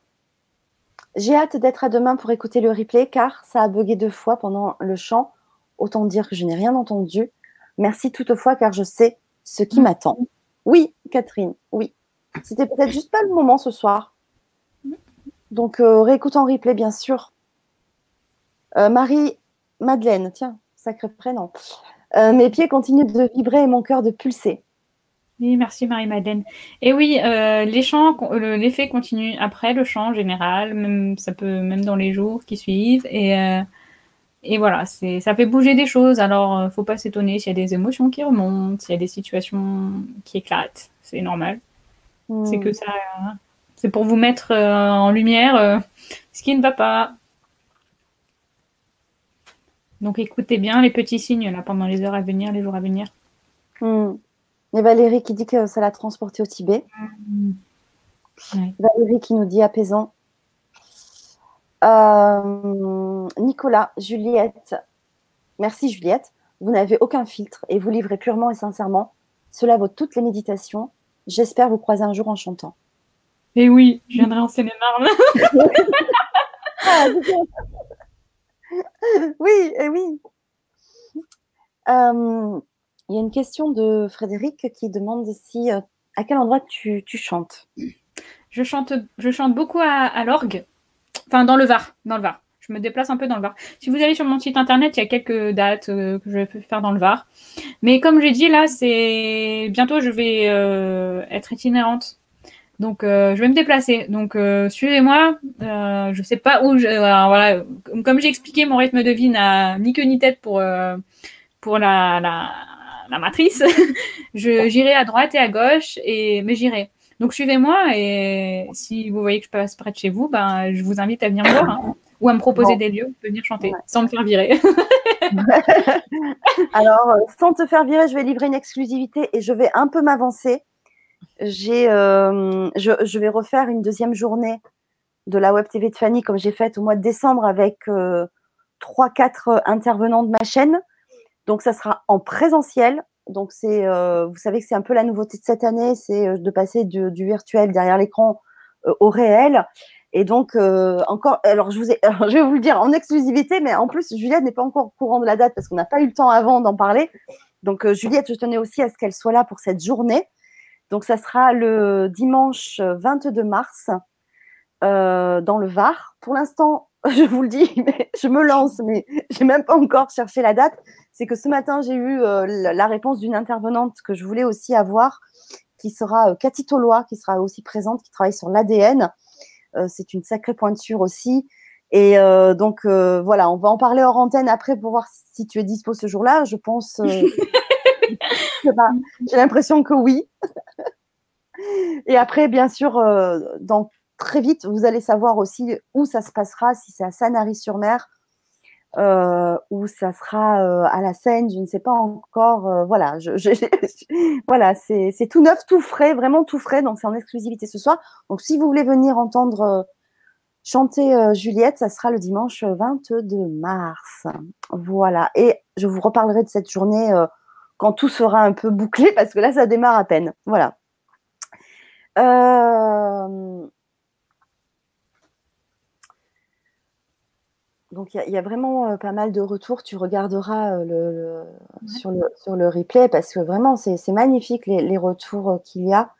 j'ai hâte d'être à demain pour écouter le replay car ça a bugué deux fois pendant le chant. Autant dire que je n'ai rien entendu. Merci toutefois car je sais ce qui m'attend. Oui, Catherine, oui. C'était peut-être juste pas le moment ce soir. Donc, euh, réécoute en replay, bien sûr. Euh, Marie-Madeleine, tiens, sacré prénom. Euh, mes pieds continuent de vibrer et mon cœur de pulser. Oui, merci Marie-Madeleine. Et oui, l'effet continue après le chant en général, même, ça peut même dans les jours qui suivent. Et voilà, ça fait bouger des choses. Alors, euh, faut pas s'étonner s'il y a des émotions qui remontent, s'il y a des situations qui éclatent. C'est normal. C'est que ça, c'est pour vous mettre euh, en lumière euh, ce qui ne va pas. Donc, écoutez bien les petits signes là pendant les heures à venir, les jours à venir. Hmm. Et Valérie qui dit que ça l'a transporté au Tibet. Hmm. Valérie qui nous dit apaisant. Euh, Nicolas, Juliette, merci Juliette. Vous n'avez aucun filtre et vous livrez purement et sincèrement. Cela vaut toutes les méditations. J'espère vous croiser un jour en chantant. Et eh oui, je viendrai en Seine-et-Marne. oui, et eh oui. Euh, il y a une question de Frédéric qui demande si euh, à quel endroit tu, chantes? Je chante, je chante beaucoup à l'orgue Enfin, dans le Var. Dans le Var. Je me déplace un peu dans le Var. Si vous allez sur mon site internet, il y a quelques dates euh, que je vais faire dans le Var. Mais comme j'ai dit, là, c'est bientôt, je vais euh, être itinérante. Donc, euh, je vais me déplacer. Donc, suivez-moi. je ne sais pas où. Je... voilà. Comme j'ai expliqué, mon rythme de vie n'a ni queue ni tête pour, pour la, la, la matrice. J'irai à droite et à gauche, et... mais j'irai. Donc suivez-moi et si vous voyez que je passe près de chez vous, ben, je vous invite à venir me voir hein, ou à me proposer des lieux pour venir chanter sans me faire virer. Alors, euh, sans te faire virer, je vais livrer une exclusivité et je vais un peu m'avancer. j'ai, euh, je, je, vais refaire une deuxième journée de la Web TV de Fanny comme j'ai fait au mois de décembre avec trois, quatre intervenants de ma chaîne. Donc, ça sera en présentiel. Donc, c'est, vous savez que c'est un peu la nouveauté de cette année, c'est de passer du, du virtuel derrière l'écran au réel. Et donc, euh, encore, alors je, vais vous le dire en exclusivité, mais en plus, Juliette n'est pas encore au courant de la date parce qu'on n'a pas eu le temps avant d'en parler. Donc, euh, Juliette, je tenais aussi à ce qu'elle soit là pour cette journée. Donc, ça sera le dimanche 22 mars euh, dans le Var. Pour l'instant, je vous le dis, je me lance, mais j'ai même pas encore cherché la date. C'est que ce matin, j'ai eu la réponse d'une intervenante que je voulais aussi avoir, qui sera Cathy Tolois, qui sera aussi présente, qui travaille sur l'ADN c'est une sacrée pointure aussi. Et euh, donc euh, voilà, on va en parler hors antenne après pour voir si tu es dispo ce jour-là. Je pense. J'ai l'impression que oui. Et après, bien sûr, dans très vite, vous allez savoir aussi où ça se passera, si c'est à Sanary-sur-Mer euh, ou ça sera euh, à la scène, je ne sais pas encore. Euh, voilà, je, voilà, c'est tout neuf, tout frais, vraiment tout frais. Donc c'est en exclusivité ce soir. Donc si vous voulez venir entendre euh, chanter Juliette, ça sera le dimanche 22 mars. Voilà. Et je vous reparlerai de cette journée quand tout sera un peu bouclé, parce que là ça démarre à peine. Voilà. Donc il y, a vraiment euh, pas mal de retours. Tu regarderas euh, le, sur, le, sur, le, replay parce que vraiment c'est magnifique les, retours euh, qu'il y a.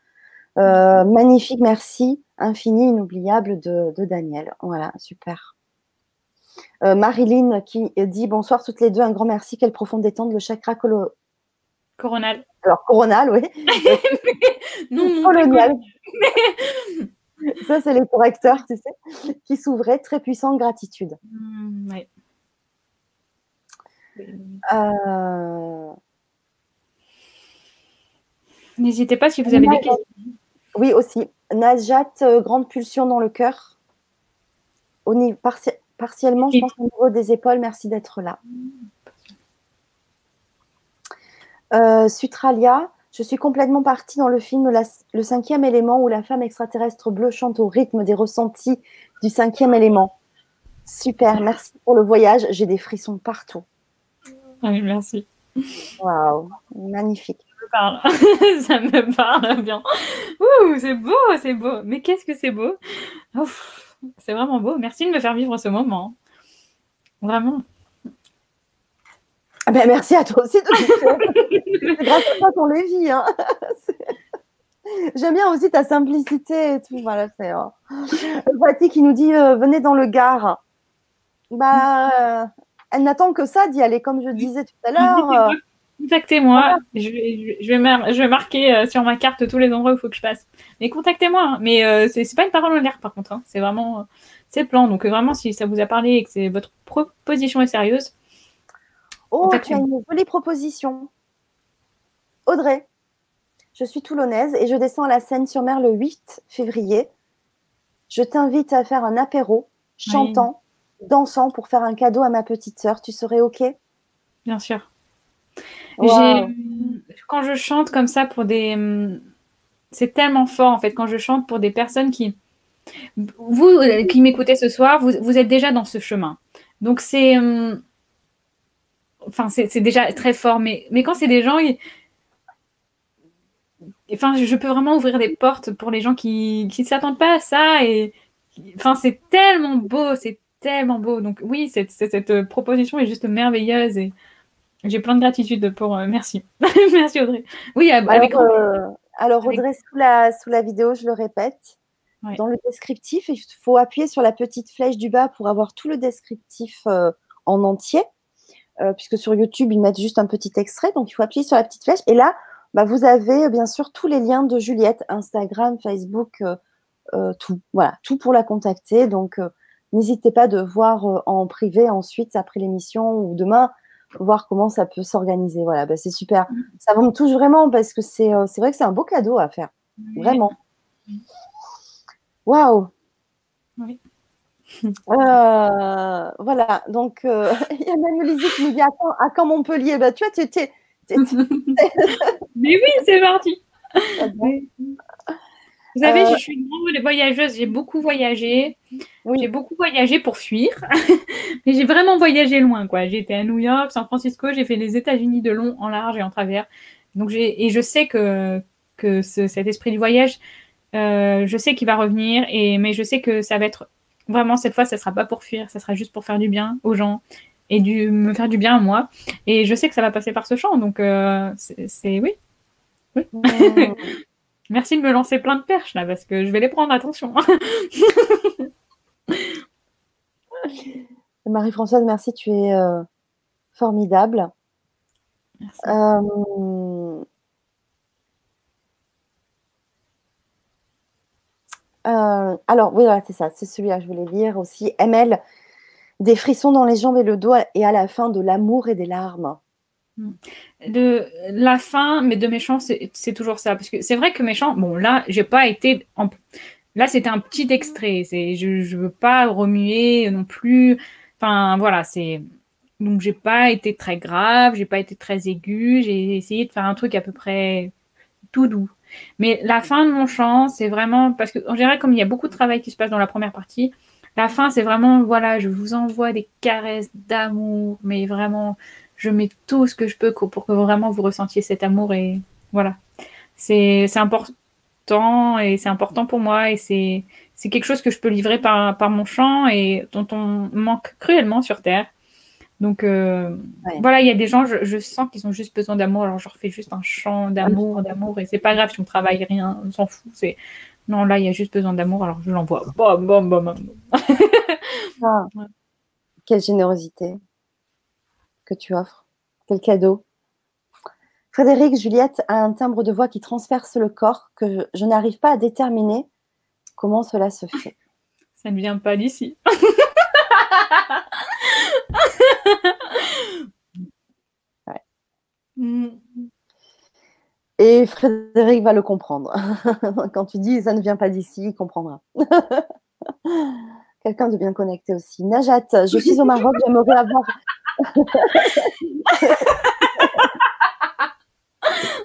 magnifique, merci, infini, inoubliable de, Daniel. Voilà, super. Marilyn qui dit bonsoir toutes les deux, un grand merci, quelle profonde détente, le chakra coronal. Alors coronal, oui. non, non, colonial. Ça, c'est les correcteurs, tu sais, qui s'ouvraient. Très puissante gratitude. Mmh, euh, N'hésitez pas si vous avez des questions. Oui, aussi. Najat, euh, grande pulsion dans le cœur. Au niveau, partiellement, je pense au niveau des épaules. Merci d'être là. Euh, Sutralia, je suis complètement partie dans le film Le cinquième élément où la femme extraterrestre bleue chante au rythme des ressentis du cinquième élément. Super, merci pour le voyage. J'ai des frissons partout. Ah oui, merci. Waouh, magnifique. Ça me parle, ça me parle bien. Ouh, c'est beau, c'est beau. Mais qu'est-ce que c'est beau. C'est vraiment beau. Merci de me faire vivre ce moment. Vraiment. Ah ben, merci à toi aussi. c'est grâce à toi qu'on les vit. Hein. J'aime bien aussi ta simplicité et tout. Voilà, c'est. Oh. qui nous dit euh, venez dans le Gard. Bah, euh, elle n'attend que ça d'y aller, comme je disais tout à l'heure. Euh. Contactez-moi. Je, vais, je, vais marquer sur ma carte tous les endroits où il faut que je passe. Mais contactez-moi. Hein. Mais c'est pas une parole en l'air, par contre. Hein. C'est vraiment. c'est plan. Donc, vraiment, si ça vous a parlé et que c'est votre proposition est sérieuse, Oh, tu as une jolie proposition. Audrey, je suis toulonnaise et je descends à la Seine-sur-Mer le 8 février. Je t'invite à faire un apéro, chantant, dansant pour faire un cadeau à ma petite sœur. Tu serais OK? Bien sûr. Quand je chante comme ça pour des. C'est tellement fort en fait, quand je chante pour des personnes qui. Vous euh, qui m'écoutez ce soir, vous, vous, êtes déjà dans ce chemin. Donc c'est hum, enfin, c'est déjà très fort. Mais, mais quand c'est des gens, enfin, je peux vraiment ouvrir des portes pour les gens qui ne s'attendent pas à ça. Et enfin, c'est tellement beau, c'est tellement beau. Donc oui, cette, cette, proposition est juste merveilleuse et j'ai plein de gratitude pour. Euh, merci, merci Audrey. Oui, avec. Euh, alors, Audrey, Sous, la, sous la vidéo, je le répète. Dans le descriptif, il faut appuyer sur la petite flèche du bas pour avoir tout le descriptif euh, en entier. Euh, puisque sur YouTube, ils mettent juste un petit extrait. Donc, il faut appuyer sur la petite flèche. Et là, bah, vous avez bien sûr tous les liens de Juliette, Instagram, Facebook, euh, euh, tout. Voilà, tout pour la contacter. Donc, n'hésitez pas de voir en privé ensuite, après l'émission ou demain, voir comment ça peut s'organiser. Voilà, bah, c'est super. Mm. Ça me touche vraiment parce que c'est vrai que c'est un beau cadeau à faire. Vraiment. Waouh! Oui. Euh, voilà, donc euh, il y a même Lizzie qui nous dit à quand, Montpellier bah, Tu vois, tu étais. Mais oui, c'est parti. Vous savez, je suis une grande voyageuse, j'ai beaucoup voyagé. J'ai beaucoup voyagé pour fuir, mais j'ai vraiment voyagé loin. quoi. J'ai été à New York, San Francisco, j'ai fait les États-Unis de long, en large et en travers. Donc et je sais que, que cet esprit du voyage, euh, je sais qu'il va revenir, et, mais je sais que ça va être vraiment cette fois, ça sera pas pour fuir, ça sera juste pour faire du bien aux gens et du, me faire du bien à moi. Et je sais que ça va passer par ce champ, donc euh, c'est oui. oui. Merci de me lancer plein de perches là, parce que je vais les prendre, attention. Marie-Françoise, merci, tu es euh, formidable. Euh, euh, alors, oui, c'est ça, c'est celui-là que je voulais lire aussi. ML, des frissons dans les jambes et le dos, et à la fin de l'amour et des larmes. De la fin, mais de méchant, c'est toujours ça. Parce que c'est vrai que méchant, bon, là, j'ai pas été. Là, c'était un petit extrait. Je, je veux pas remuer non plus. Enfin, voilà, c'est. Donc, j'ai pas été très grave, j'ai pas été très aigu. J'ai essayé de faire un truc à peu près tout doux. Mais la fin de mon chant, c'est vraiment. Parce qu'en général, comme il y a beaucoup de travail qui se passe dans la première partie, la fin, c'est vraiment, voilà, je vous envoie des caresses d'amour, mais vraiment, je mets tout ce que je peux pour que vraiment vous ressentiez cet amour et voilà. C'est important et c'est important pour moi et c'est quelque chose que je peux livrer par, par mon chant et dont on manque cruellement sur Terre. Donc euh, voilà, il y a des gens, je, sens qu'ils ont juste besoin d'amour, alors je leur fais juste un chant d'amour, d'amour, et c'est pas grave si on travaille rien, on s'en fout. C'est non, là il y a juste besoin d'amour, alors je l'envoie. Bom, bom, bom, ah. Quelle générosité que tu offres. Quel cadeau. Frédéric, Juliette a un timbre de voix qui transperce le corps que je, n'arrive pas à déterminer comment cela se fait. Ça ne vient pas d'ici. Et Frédéric va le comprendre. Quand tu dis ça ne vient pas d'ici, il comprendra. Quelqu'un de bien connecté aussi. Najat, je suis au Maroc, j'aimerais avoir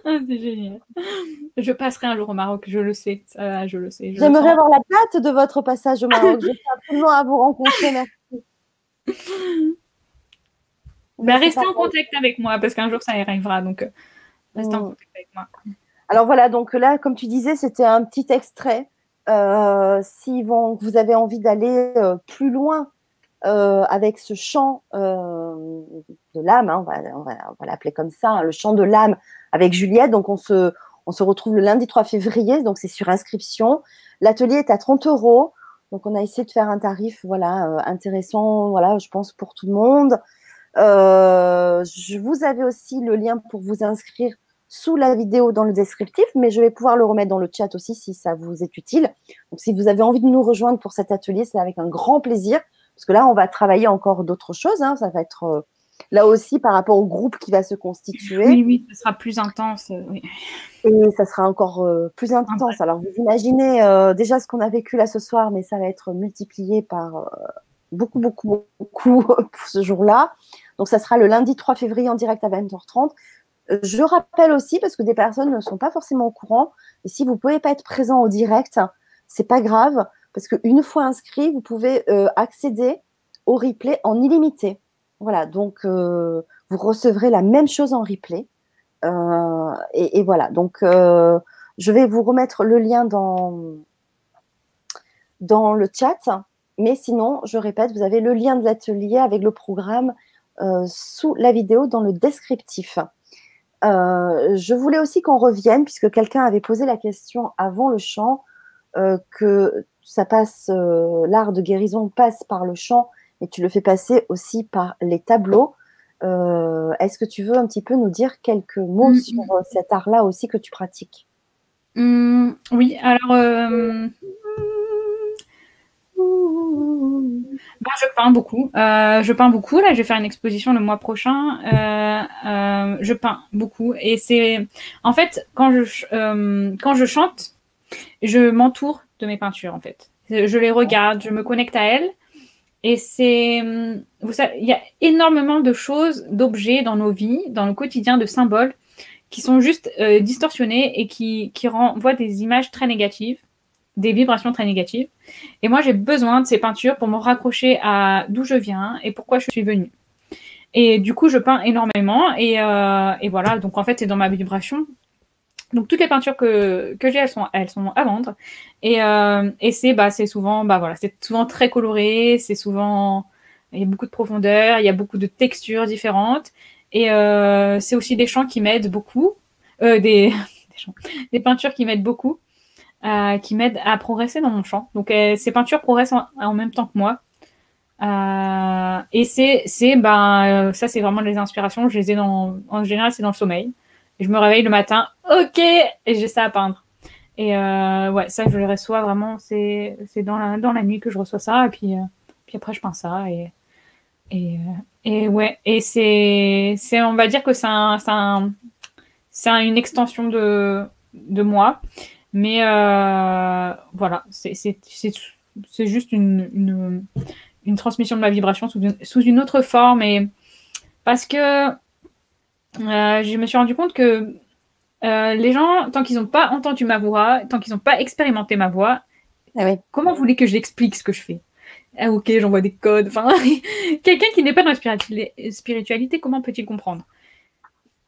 ah, c'est génial. Je passerai un jour au Maroc, je le sais. je le sais. J'aimerais avoir la date de votre passage au Maroc. Je absolument à vous rencontrer. Merci. Ben, restez en contact avec moi parce qu'un jour ça y arrivera. Donc, euh, restez en mm. contact avec moi. Alors voilà, donc là, comme tu disais, c'était un petit extrait. Euh, si vous avez envie d'aller euh, plus loin avec ce chant de l'âme, hein, on va, l'appeler comme ça, hein, le chant de l'âme avec Juliette. Donc on se, on se retrouve le lundi 3 février, donc c'est sur inscription. L'atelier est à 30 euros. Donc on a essayé de faire un tarif voilà, intéressant, voilà, je pense, pour tout le monde. Je vous avais aussi le lien pour vous inscrire sous la vidéo dans le descriptif, mais je vais pouvoir le remettre dans le chat aussi si ça vous est utile. Donc si vous avez envie de nous rejoindre pour cet atelier, c'est avec un grand plaisir. Parce que là, on va travailler encore d'autres choses. Hein. Ça va être euh, là aussi par rapport au groupe qui va se constituer. Oui, oui, ça sera plus intense. Euh, Et ça sera encore euh, plus intense. Alors, vous imaginez déjà ce qu'on a vécu là ce soir, mais ça va être multiplié par beaucoup, beaucoup, beaucoup pour ce jour-là. Donc, ça sera le lundi 3 février en direct à 20h30. Je rappelle aussi, parce que des personnes ne sont pas forcément au courant, et si vous ne pouvez pas être présent au direct, c'est pas grave parce qu'une fois inscrit, vous pouvez euh, accéder au replay en illimité. Voilà, donc euh, vous recevrez la même chose en replay. Euh, et, voilà, donc je vais vous remettre le lien dans, dans le chat. Mais sinon, je répète, vous avez le lien de l'atelier avec le programme sous la vidéo dans le descriptif. je voulais aussi qu'on revienne, puisque quelqu'un avait posé la question avant le chant, que ça passe, euh, l'art de guérison passe par le chant, et tu le fais passer aussi par les tableaux. Euh, est-ce que tu veux un petit peu nous dire quelques mots mm. sur euh, cet art-là aussi que tu pratiques? Mm, Oui, alors bah, je peins beaucoup. je peins beaucoup. Là, je vais faire une exposition le mois prochain. je peins beaucoup. Et c'est, en fait, quand je, quand je chante, je m'entoure de mes peintures, en fait. Je les regarde, je me connecte à elles. Et c'est, savez, il y a énormément de choses, d'objets dans nos vies, dans le quotidien, de symboles qui sont juste euh, distorsionnées et qui, qui renvoient des images très négatives, des vibrations très négatives. Et moi, j'ai besoin de ces peintures pour me raccrocher à d'où je viens et pourquoi je suis venue. Et du coup, je peins énormément. Et, euh, voilà, donc en fait, c'est dans ma vibration. Donc toutes les peintures que, j'ai, elles sont, à vendre. Et, euh, et c'est bah, souvent, bah, souvent très coloré, c'est souvent... Il y a beaucoup de profondeur, il y a beaucoup de textures différentes. Et euh, c'est aussi des chants qui m'aident beaucoup, des, des, peintures qui m'aident beaucoup, euh, qui m'aident à progresser dans mon chant. Donc euh, ces peintures progressent en, même temps que moi. Euh, et c'est, c'est, ben, ça c'est vraiment les inspirations. Je les ai dans, en général, c'est dans le sommeil. Et je me réveille le matin, ok, et j'ai ça à peindre. Et ouais, ça je le reçois vraiment, c'est, c'est dans la, dans la nuit que je reçois ça. Et puis, puis après je peins ça et et, et ouais, et c'est, c'est, on va dire que c'est un, c'est un, c'est une extension de, de moi, mais euh, voilà, c'est, juste une, une, une, transmission de ma vibration sous une, sous une autre forme, et parce que euh, je me suis rendu compte que euh, les gens, tant qu'ils n'ont pas entendu ma voix, tant qu'ils n'ont pas expérimenté ma voix, ah oui. comment vous voulez que j'explique ce que je fais? Ah, ok, j'envoie des codes. Enfin, quelqu'un qui n'est pas dans la spiritualité, comment peut-il comprendre?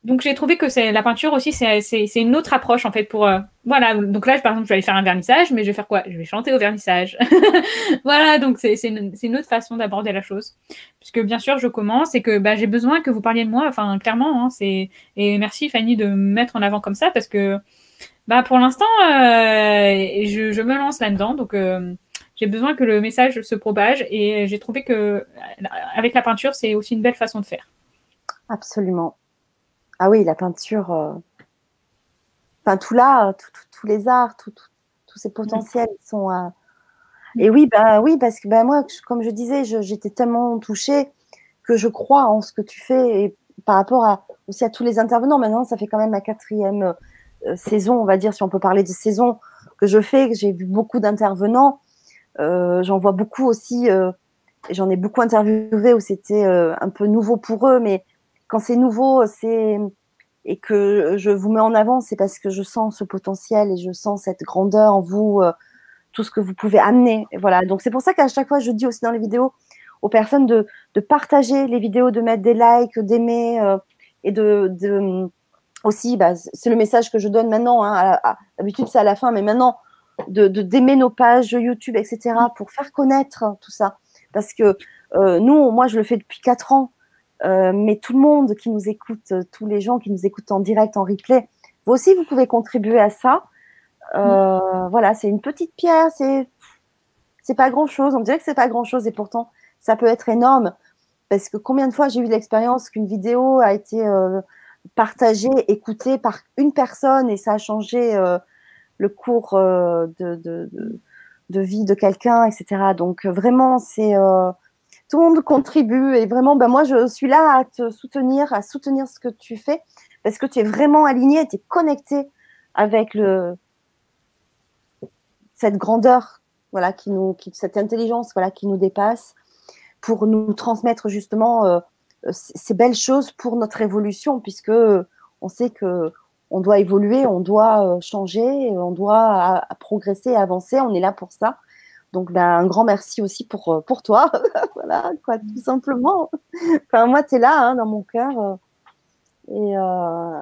Donc j'ai trouvé que c'est la peinture aussi, c'est une autre approche en fait pour euh, voilà. Donc là, par exemple, je vais aller faire un vernissage, mais je vais faire quoi? Je vais chanter au vernissage. voilà, donc c'est une, une, autre façon d'aborder la chose. Puisque bien sûr, je commence et que bah, j'ai besoin que vous parliez de moi. Enfin, clairement, hein, c'est et merci Fanny de me mettre en avant comme ça parce que bah pour l'instant, euh, je, je, me lance là-dedans, donc. Euh, j'ai besoin que le message se propage et j'ai trouvé que avec la peinture, c'est aussi une belle façon de faire. Absolument. Ah oui, la peinture, euh... enfin tout là, tous les arts, tous ces potentiels sont. Euh... Et oui, bah oui, parce que bah, moi, comme je disais, j'étais tellement touchée que je crois en ce que tu fais et par rapport à, aussi à tous les intervenants. Maintenant, ça fait quand même ma quatrième euh, saison, on va dire, si on peut parler de saison que je fais, que j'ai vu beaucoup d'intervenants. Euh, j'en vois beaucoup aussi, euh, j'en ai beaucoup interviewé où c'était un peu nouveau pour eux, mais quand c'est nouveau, c'est et que je vous mets en avant, c'est parce que je sens ce potentiel et je sens cette grandeur en vous, tout ce que vous pouvez amener. voilà. Donc c'est pour ça qu'à chaque fois, je dis aussi dans les vidéos aux personnes de, partager les vidéos, de mettre des likes, d'aimer et de, aussi, bah, c'est le message que je donne maintenant. Hein, D'habitude, c'est à la fin, mais maintenant, de d'aimer nos pages YouTube, etc., pour faire connaître tout ça. Parce que euh, nous, moi, je le fais depuis quatre ans, euh, mais tout le monde qui nous écoute, tous les gens qui nous écoutent en direct, en replay, vous aussi, vous pouvez contribuer à ça. Euh, voilà, c'est une petite pierre, c'est pas grand chose. On dirait que c'est pas grand chose et pourtant, ça peut être énorme. Parce que combien de fois j'ai eu l'expérience qu'une vidéo a été euh, partagée, écoutée par une personne et ça a changé euh, le cours euh, de, de, vie de quelqu'un, etc. Donc euh, vraiment, c'est euh, tout le monde contribue et vraiment, ben moi, je suis là à te soutenir, à soutenir ce que tu fais parce que tu es vraiment aligné, tu es connecté avec cette grandeur, voilà, qui nous, cette intelligence, voilà, qui nous dépasse pour nous transmettre justement euh, ces belles choses pour notre évolution, puisque on sait que on doit évoluer, on doit euh, changer, on doit progresser, avancer. On est là pour ça. Donc, ben, un grand merci aussi pour, euh, toi. voilà, quoi, tout simplement. Enfin, moi, tu es là, hein, dans mon cœur. Euh, et, euh,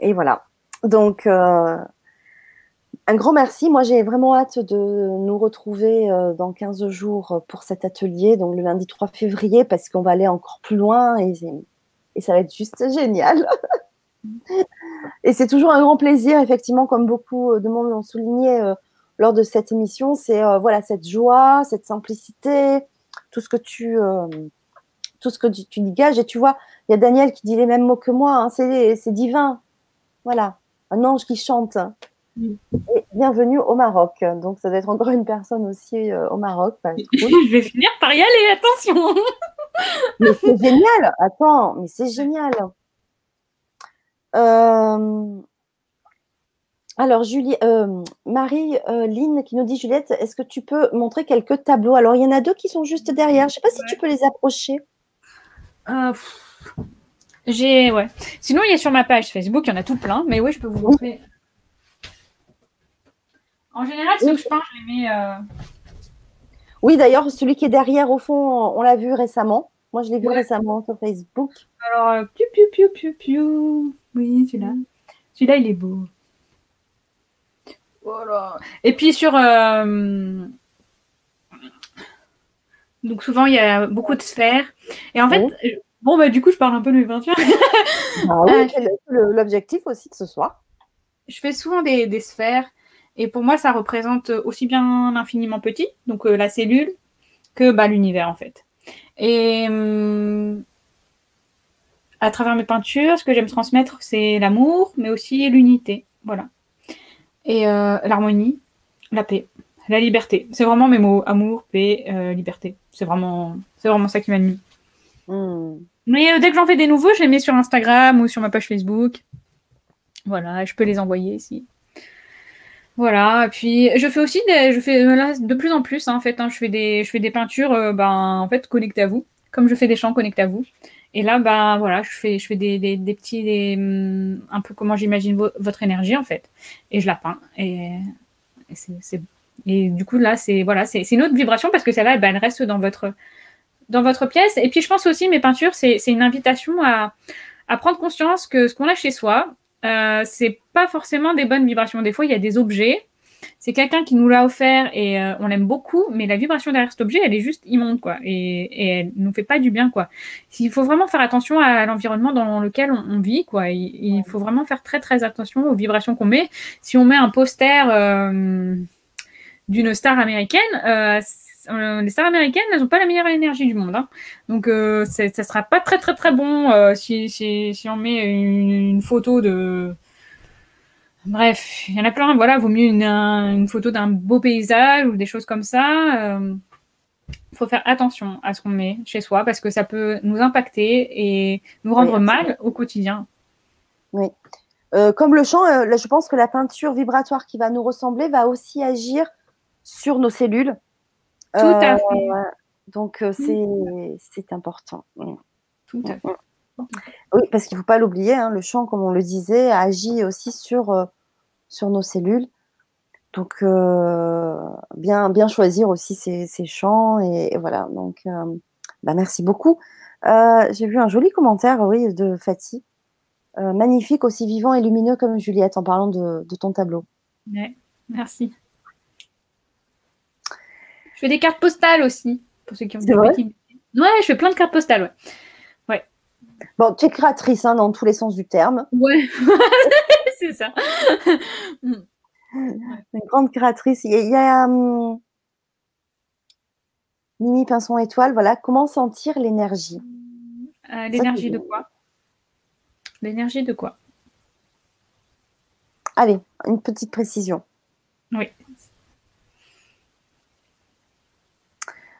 et voilà. Donc, un grand merci. Moi, j'ai vraiment hâte de nous retrouver dans 15 jours pour cet atelier, donc le lundi 3 février, parce qu'on va aller encore plus loin et, et ça va être juste génial. Et c'est toujours un grand plaisir, effectivement, comme beaucoup de monde l'ont souligné lors de cette émission, c'est euh, voilà cette joie, cette simplicité, tout ce que tu euh, tout ce que tu, tu, dégages. Et tu vois, il y a Daniel qui dit les mêmes mots que moi. Hein, c'est divin. Voilà, un ange qui chante. Mm. Et bienvenue au Maroc. Donc, ça doit être encore une personne aussi euh, au Maroc. Bah, Je vais finir par y aller, attention. mais c'est génial. Attends, mais c'est génial. Euh, alors, Julie, euh, Marie euh, Lynn qui nous dit Juliette, est-ce que tu peux montrer quelques tableaux? Alors, il y en a deux qui sont juste derrière. Je ne sais pas si tu peux les approcher. Euh, J'ai, ouais. Sinon, il y a sur ma page Facebook, il y en a tout plein, mais oui, je peux vous montrer. En général, ceux que je peins, je les mets. Euh, oui, d'ailleurs, celui qui est derrière, au fond, on l'a vu récemment. Moi, je l'ai vu récemment sur Facebook. Alors, piu, piu, piu, piu, piu. Oui, celui-là. Celui-là, il est beau. Voilà. Et puis sur. Euh, donc, souvent, il y a beaucoup de sphères. Et en fait, bon, bah, du coup, je parle un peu de mes peintures. Ah oui, euh, l'objectif aussi de ce soir? Je fais souvent des, sphères. Et pour moi, ça représente aussi bien l'infiniment petit, donc la cellule, que bah, l'univers, en fait. Et hum, à travers mes peintures, ce que j'aime transmettre, c'est l'amour, mais aussi l'unité. Voilà. Et euh, l'harmonie, la paix, la liberté. C'est vraiment mes mots amour, paix, euh, liberté. C'est vraiment, c'est vraiment ça qui m'anime. Hmm. Mais euh, dès que j'en fais des nouveaux, je les mets sur Instagram ou sur ma page Facebook. Voilà, je peux les envoyer ici. Voilà, et puis je fais aussi des, je fais de plus en plus hein, en fait, hein, je fais des, je fais des peintures, ben en fait connectées à vous, comme je fais des chants connectés à vous. Et là, ben voilà, je fais, des, petits, un peu comment j'imagine votre énergie en fait, et je la peins. Et, du coup là, c'est voilà, c'est, une autre vibration parce que celle-là, ben, elle reste dans votre, pièce. Et puis je pense aussi mes peintures, c'est, une invitation à, à prendre conscience que ce qu'on a chez soi, euh, c'est pas forcément des bonnes vibrations. Des fois, il y a des objets. C'est quelqu'un qui nous l'a offert et euh, on l'aime beaucoup, mais la vibration derrière cet objet, elle est juste immonde, quoi. Et, et elle nous fait pas du bien, quoi. Il faut vraiment faire attention à l'environnement dans lequel on, vit, quoi. Il, faut vraiment faire très, très attention aux vibrations qu'on met. Si on met un poster euh, d'une star américaine, euh, les stars américaines, elles n'ont pas la meilleure énergie du monde. Hein. Donc, ça sera pas très, très, très bon si, on met une, photo de. Bref, il y en a plein. Voilà, vaut mieux une, une photo d'un beau paysage ou des choses comme ça. Il faut faire attention à ce qu'on met chez soi parce que ça peut nous impacter et nous rendre mal au quotidien. Oui. comme le chant, là, je pense que la peinture vibratoire qui va nous ressembler va aussi agir sur nos cellules tout à euh, fait. donc, euh, c'est important. Tout à fait. Oui, parce qu'il ne faut pas l'oublier, hein, le chant, comme on le disait, agit aussi sur, euh, sur nos cellules. Donc, bien, bien choisir aussi ces, ces chants. Et, voilà, donc, bah, merci beaucoup. J'ai vu un joli commentaire, oui, de Fatih. magnifique, aussi vivant et lumineux comme Juliette, en parlant de, de ton tableau. Ouais, merci. Je fais des cartes postales aussi, pour ceux qui ont des vrai? Ouais, je fais plein de cartes postales, ouais. ouais. Bon, tu es créatrice hein, dans tous les sens du terme. Ouais, c'est ça. Une grande créatrice. Il y a, hum, Mimi Pinson Étoile, voilà. Comment sentir l'énergie? Euh, L'énergie de quoi? L'énergie de quoi? Allez, une petite précision. Oui.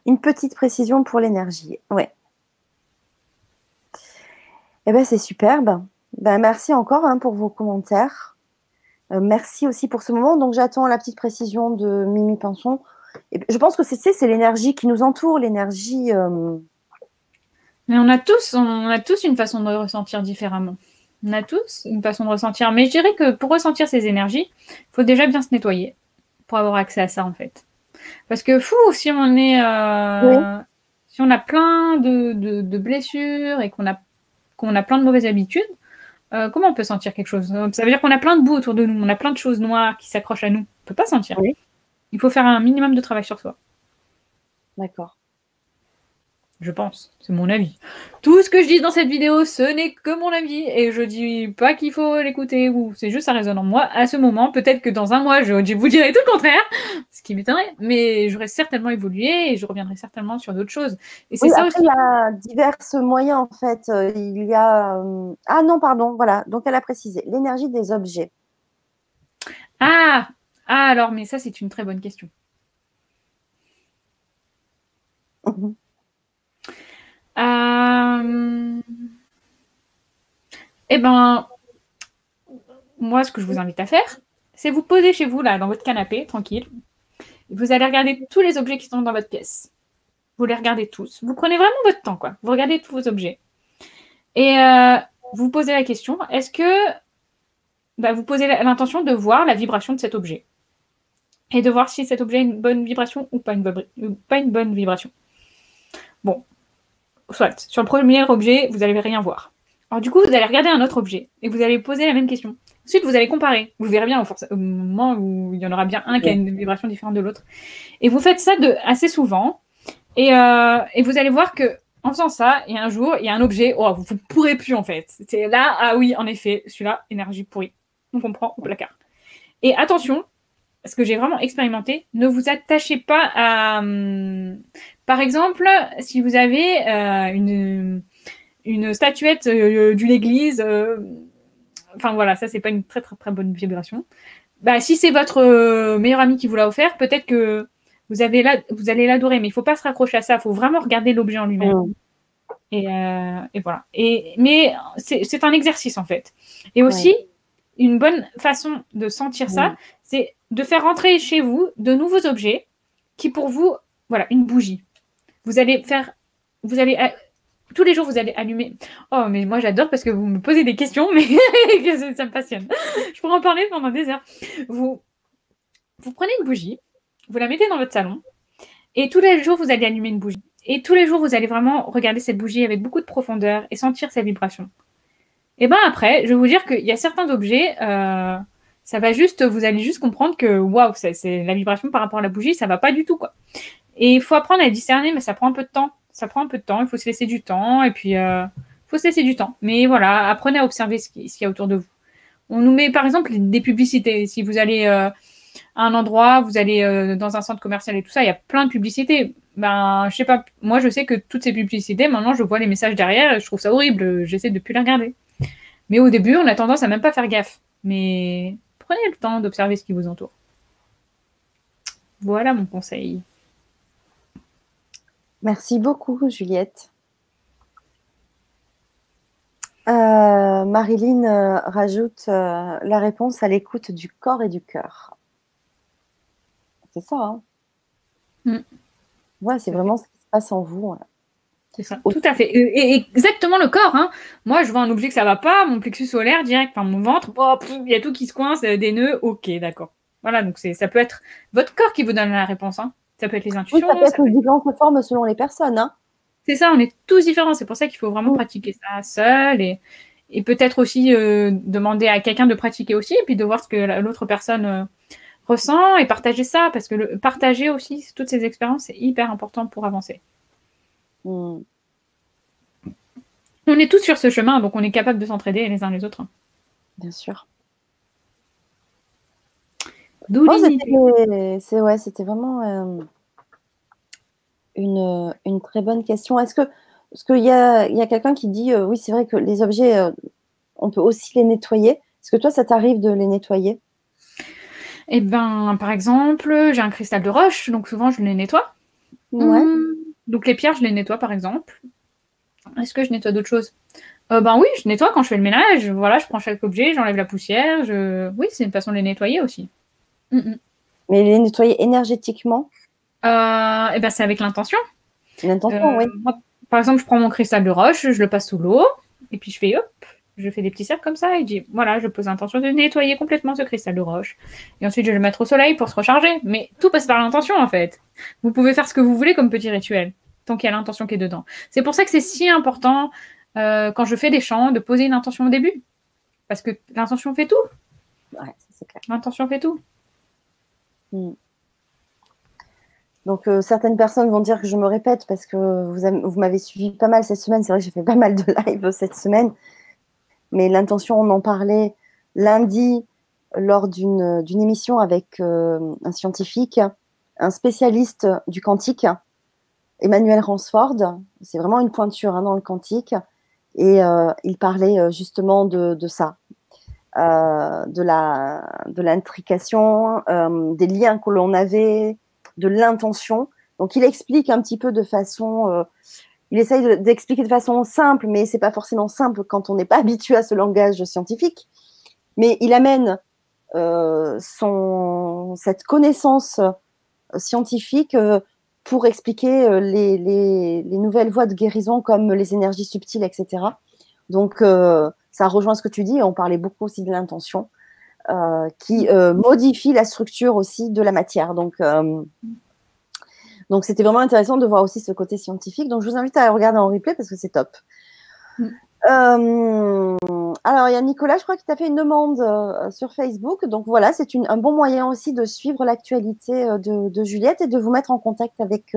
Une petite précision pour l'énergie. Ouais. Eh ben, c'est superbe. Ben, merci encore hein, pour vos commentaires. Euh, merci aussi pour ce moment. Donc, j'attends la petite précision de Mimi Pinson. Et je pense que c'est, c'est l'énergie qui nous entoure, l'énergie. Euh, Mais on a tous, on a tous une façon de ressentir différemment. On a tous une façon de ressentir. Mais je dirais que pour ressentir ces énergies, il faut déjà bien se nettoyer pour avoir accès à ça, en fait. Parce que fou, si on est, euh, si on a plein de, blessures et qu'on a, qu'on a plein de mauvaises habitudes, euh, comment on peut sentir quelque chose? Ça veut dire qu'on a plein de boue autour de nous, on a plein de choses noires qui s'accrochent à nous. On peut pas sentir. Il faut faire un minimum de travail sur soi. D'accord. Je pense, c'est mon avis. Tout ce que je dis dans cette vidéo, ce n'est que mon avis et je dis pas qu'il faut l'écouter ou c'est juste ça résonne en moi à ce moment. Peut-être que dans un mois, je, vous dirai tout le contraire, ce qui m'étonnerait, mais j'aurais certainement évolué et je reviendrai certainement sur d'autres choses. Et c'est ça aussi. Il y a divers moyens en fait. Euh, il y a euh, ah non pardon voilà donc elle a précisé l'énergie des objets. Ah ah alors mais ça c'est une très bonne question. Euh... Eh ben, moi, ce que je vous invite à faire, c'est vous poser chez vous, là, dans votre canapé, tranquille. vous allez regarder tous les objets qui sont dans votre pièce. Vous les regardez tous. Vous prenez vraiment votre temps, quoi. Vous regardez tous vos objets. Et euh, vous posez la question, est-ce que bah, vous posez l'intention de voir la vibration de cet objet? Et de voir si cet objet a une bonne vibration ou pas une, pas une bonne vibration. Bon, soit, sur le premier objet, vous n'allez rien voir. Alors du coup, vous allez regarder un autre objet et vous allez poser la même question. Ensuite, vous allez comparer. Vous verrez bien au moment où il y en aura bien un qui a une vibration différente de l'autre. Et vous faites ça de, assez souvent. Et, euh, et, vous allez voir que en faisant ça, il y a un jour, il y a un objet, oh, vous ne pourrez plus en fait. C'est là, ah oui, en effet, celui-là, énergie pourrie. On comprend au placard. Et attention, ce que j'ai vraiment expérimenté, ne vous attachez pas à. Par exemple, si vous avez euh, une, une statuette euh, d'une église, euh, enfin voilà, ça c'est pas une très très très bonne vibration. Bah, si c'est votre meilleur ami qui vous l'a offert, peut-être que vous, avez vous allez l'adorer, mais il faut pas se raccrocher à ça, il faut vraiment regarder l'objet en lui-même. Mmh. Et, et, voilà. Et, mais c'est un exercice en fait. Et aussi, une bonne façon de sentir ça, c'est de faire rentrer chez vous de nouveaux objets qui pour vous, voilà, une bougie. Vous allez faire, vous allez, tous les jours vous allez allumer. Oh, mais moi j'adore parce que vous me posez des questions, mais ça me passionne. Je pourrais en parler pendant des heures. Vous, vous prenez une bougie, vous la mettez dans votre salon, et tous les jours vous allez allumer une bougie. Et tous les jours vous allez vraiment regarder cette bougie avec beaucoup de profondeur et sentir sa vibration. Et ben après, je vais vous dire qu'il y a certains objets. Euh, ça va juste, vous allez juste comprendre que waouh, c'est la vibration par rapport à la bougie, ça va pas du tout quoi. Et il faut apprendre à discerner, mais ça prend un peu de temps. Ça prend un peu de temps. Il faut se laisser du temps et puis euh, faut se laisser du temps. Mais voilà, apprenez à observer ce qu'il y a autour de vous. On nous met par exemple des publicités. Si vous allez euh, à un endroit, vous allez euh, dans un centre commercial et tout ça, il y a plein de publicités. Ben, je sais pas. Moi, je sais que toutes ces publicités, maintenant, je vois les messages derrière je trouve ça horrible. J'essaie de plus les regarder. Mais au début, on a tendance à même pas faire gaffe. Mais prenez le temps d'observer ce qui vous entoure. Voilà mon conseil. Merci beaucoup, Juliette. Euh, Marilyn euh, rajoute euh, la réponse à l'écoute du corps et du cœur. C'est ça, hein mm. Ouais, c'est vraiment ce qui se passe en vous. C'est ça, tout à fait. Et, exactement le corps. Hein. Moi, je vois un objet que ça va pas, mon plexus solaire direct, enfin mon ventre, il y a tout qui se coince, des nœuds, ok, d'accord. Voilà, donc ça peut être votre corps qui vous donne la réponse. Hein. Ça peut être les intuitions. ça peut être différentes formes selon les personnes. Hein. C'est ça, on est tous différents. C'est pour ça qu'il faut vraiment pratiquer ça seul et, et peut-être aussi euh, demander à quelqu'un de pratiquer aussi et puis de voir ce que l'autre personne euh, ressent et partager ça parce que le, partager aussi toutes ces expériences, c'est hyper important pour avancer. On est tous sur ce chemin, donc on est capable de s'entraider les uns les autres. Bien sûr. D'où C'est ouais, c'était vraiment euh, une, une, très bonne question. Est-ce que parce qu'il y a, y a quelqu'un qui dit euh, oui, c'est vrai que les objets, euh, on peut aussi les nettoyer. Est-ce que toi, ça t'arrive de les nettoyer? Eh ben, par exemple, j'ai un cristal de roche, donc souvent je les nettoie. Ouais. Hum, donc les pierres, je les nettoie par exemple. Est-ce que je nettoie d'autres choses? Euh, Ben oui, je nettoie quand je fais le ménage. Voilà, je prends chaque objet, j'enlève la poussière. Je... Oui, c'est une façon de les nettoyer aussi. Mm, mm. Mais les nettoyer énergétiquement euh, Eh ben c'est avec l'intention. L'intention, oui. Euh, par exemple, je prends mon cristal de roche, je le passe sous l'eau, et puis je fais hop, je fais des petits cercles comme ça et je dis voilà, je pose l'intention de nettoyer complètement ce cristal de roche. Et ensuite, je vais le mettre au soleil pour se recharger. Mais tout passe par l'intention en fait. Vous pouvez faire ce que vous voulez comme petit rituel, tant qu'il y a l'intention qui est dedans. C'est pour ça que c'est si important euh, quand je fais des chants de poser une intention au début. Parce que l'intention fait tout. Ouais, c'est clair. L'intention fait tout. Hmm. Donc, euh, certaines personnes vont dire que je me répète parce que vous, m'avez suivi pas mal cette semaine. C'est vrai que j'ai fait pas mal de live cette semaine. Mais l'intention, on en parlait lundi lors d'une émission avec euh, un scientifique, un spécialiste du quantique, Emmanuel Ransford. C'est vraiment une pointure hein, dans le quantique. Et euh, il parlait justement de, ça, de l'intrication, des liens que l'on avait, de l'intention. Donc il explique un petit peu de façon il essaye d'expliquer de, façon simple, mais c'est pas forcément simple quand on n'est pas habitué à ce langage scientifique. Mais il amène euh, son, cette connaissance euh, scientifique euh, pour expliquer les, les, nouvelles voies de guérison comme les énergies subtiles, etc. Donc, ça rejoint ce que tu dis. On parlait beaucoup aussi de l'intention qui modifie la structure aussi de la matière. Donc, donc c'était vraiment intéressant de voir aussi ce côté scientifique. Donc, je vous invite à regarder en replay parce que c'est top. Mm. Euh, alors, il y a Nicolas, je crois, qui t'a fait une demande euh, sur Facebook. Donc voilà, c'est un bon moyen aussi de suivre l'actualité euh, de, Juliette et de vous mettre en contact avec,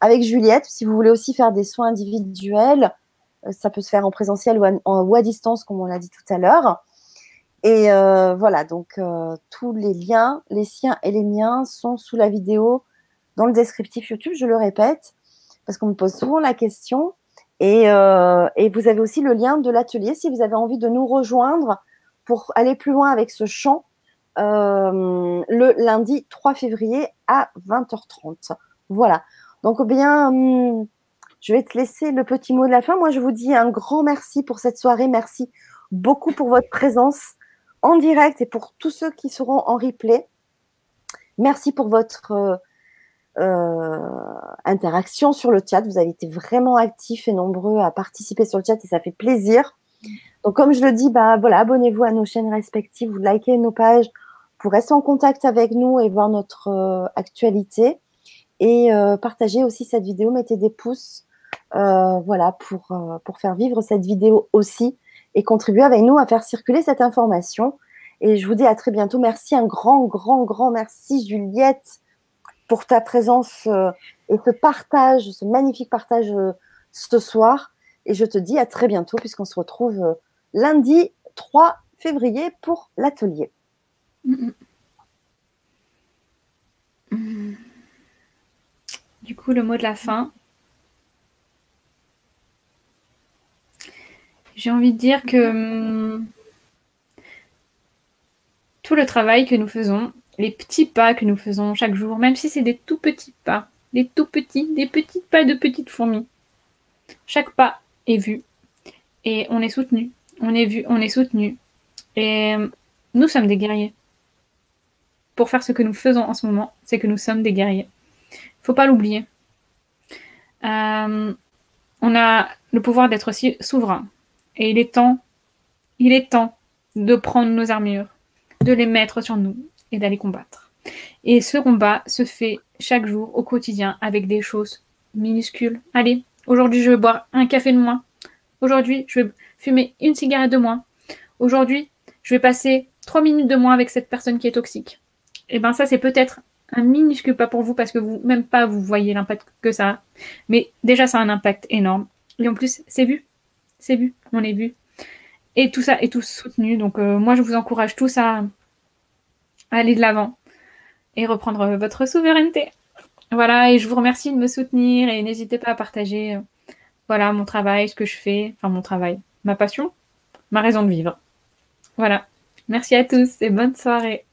avec Juliette. Si vous voulez aussi faire des soins individuels, ça peut se faire en présentiel ou à, distance, comme on l'a dit tout à l'heure. Et voilà, donc tous les liens, les siens et les miens, sont sous la vidéo dans le descriptif YouTube, je le répète, parce qu'on me pose souvent la question. Euh, et, vous avez aussi le lien de l'atelier si vous avez envie de nous rejoindre pour aller plus loin avec ce chant euh, le lundi 3 février à 20h30. Voilà. Donc, bien, hum, je vais te laisser le petit mot de la fin. Moi, je vous dis un grand merci pour cette soirée. Merci beaucoup pour votre présence en direct et pour tous ceux qui seront en replay. Merci pour votre euh, euh, interaction sur le chat. Vous avez été vraiment actifs et nombreux à participer sur le chat et ça fait plaisir. Donc, comme je le dis, bah, voilà, abonnez-vous à nos chaînes respectives, vous likez nos pages pour rester en contact avec nous et voir notre euh, actualité. Et partagez aussi cette vidéo, mettez des pouces voilà, pour, pour faire vivre cette vidéo aussi et contribuer avec nous à faire circuler cette information. Et je vous dis à très bientôt. Merci, un grand, grand, grand merci, Juliette, pour ta présence euh, et ce partage, ce magnifique partage euh, ce soir. Et je te dis à très bientôt puisqu'on se retrouve euh, lundi 3 février pour l'atelier. Du coup, le mot de la fin. J'ai envie de dire que hum, tout le travail que nous faisons, les petits pas que nous faisons chaque jour, même si c'est des tout petits pas, des tout petits, des petits pas de petites fourmis. Chaque pas est vu et on est soutenu. On est vu, on est soutenu. Et nous sommes des guerriers. Pour faire ce que nous faisons en ce moment, c'est que nous sommes des guerriers. Faut pas l'oublier. Euh, on a le pouvoir d'être aussi souverain. Et il est temps, il est temps de prendre nos armures, de les mettre sur nous et d'aller combattre. Et ce combat se fait chaque jour, au quotidien, avec des choses minuscules. Allez, aujourd'hui, je vais boire un café de moins. Aujourd'hui, je vais fumer une cigarette de moins. Aujourd'hui, je vais passer trois minutes de moins avec cette personne qui est toxique. Et eh bien ça, c'est peut-être un minuscule pas pour vous parce que vous, même pas, vous voyez l'impact que ça a. Mais déjà, ça a un impact énorme. Et en plus, c'est vu. C'est vu. On est vu. Et tout ça est tout soutenu. Donc, euh, moi, je vous encourage tous à, aller de l'avant et reprendre votre souveraineté. Voilà, et je vous remercie de me soutenir et n'hésitez pas à partager euh, voilà mon travail, ce que je fais, enfin mon travail, ma passion, ma raison de vivre. Voilà. Merci à tous et bonne soirée.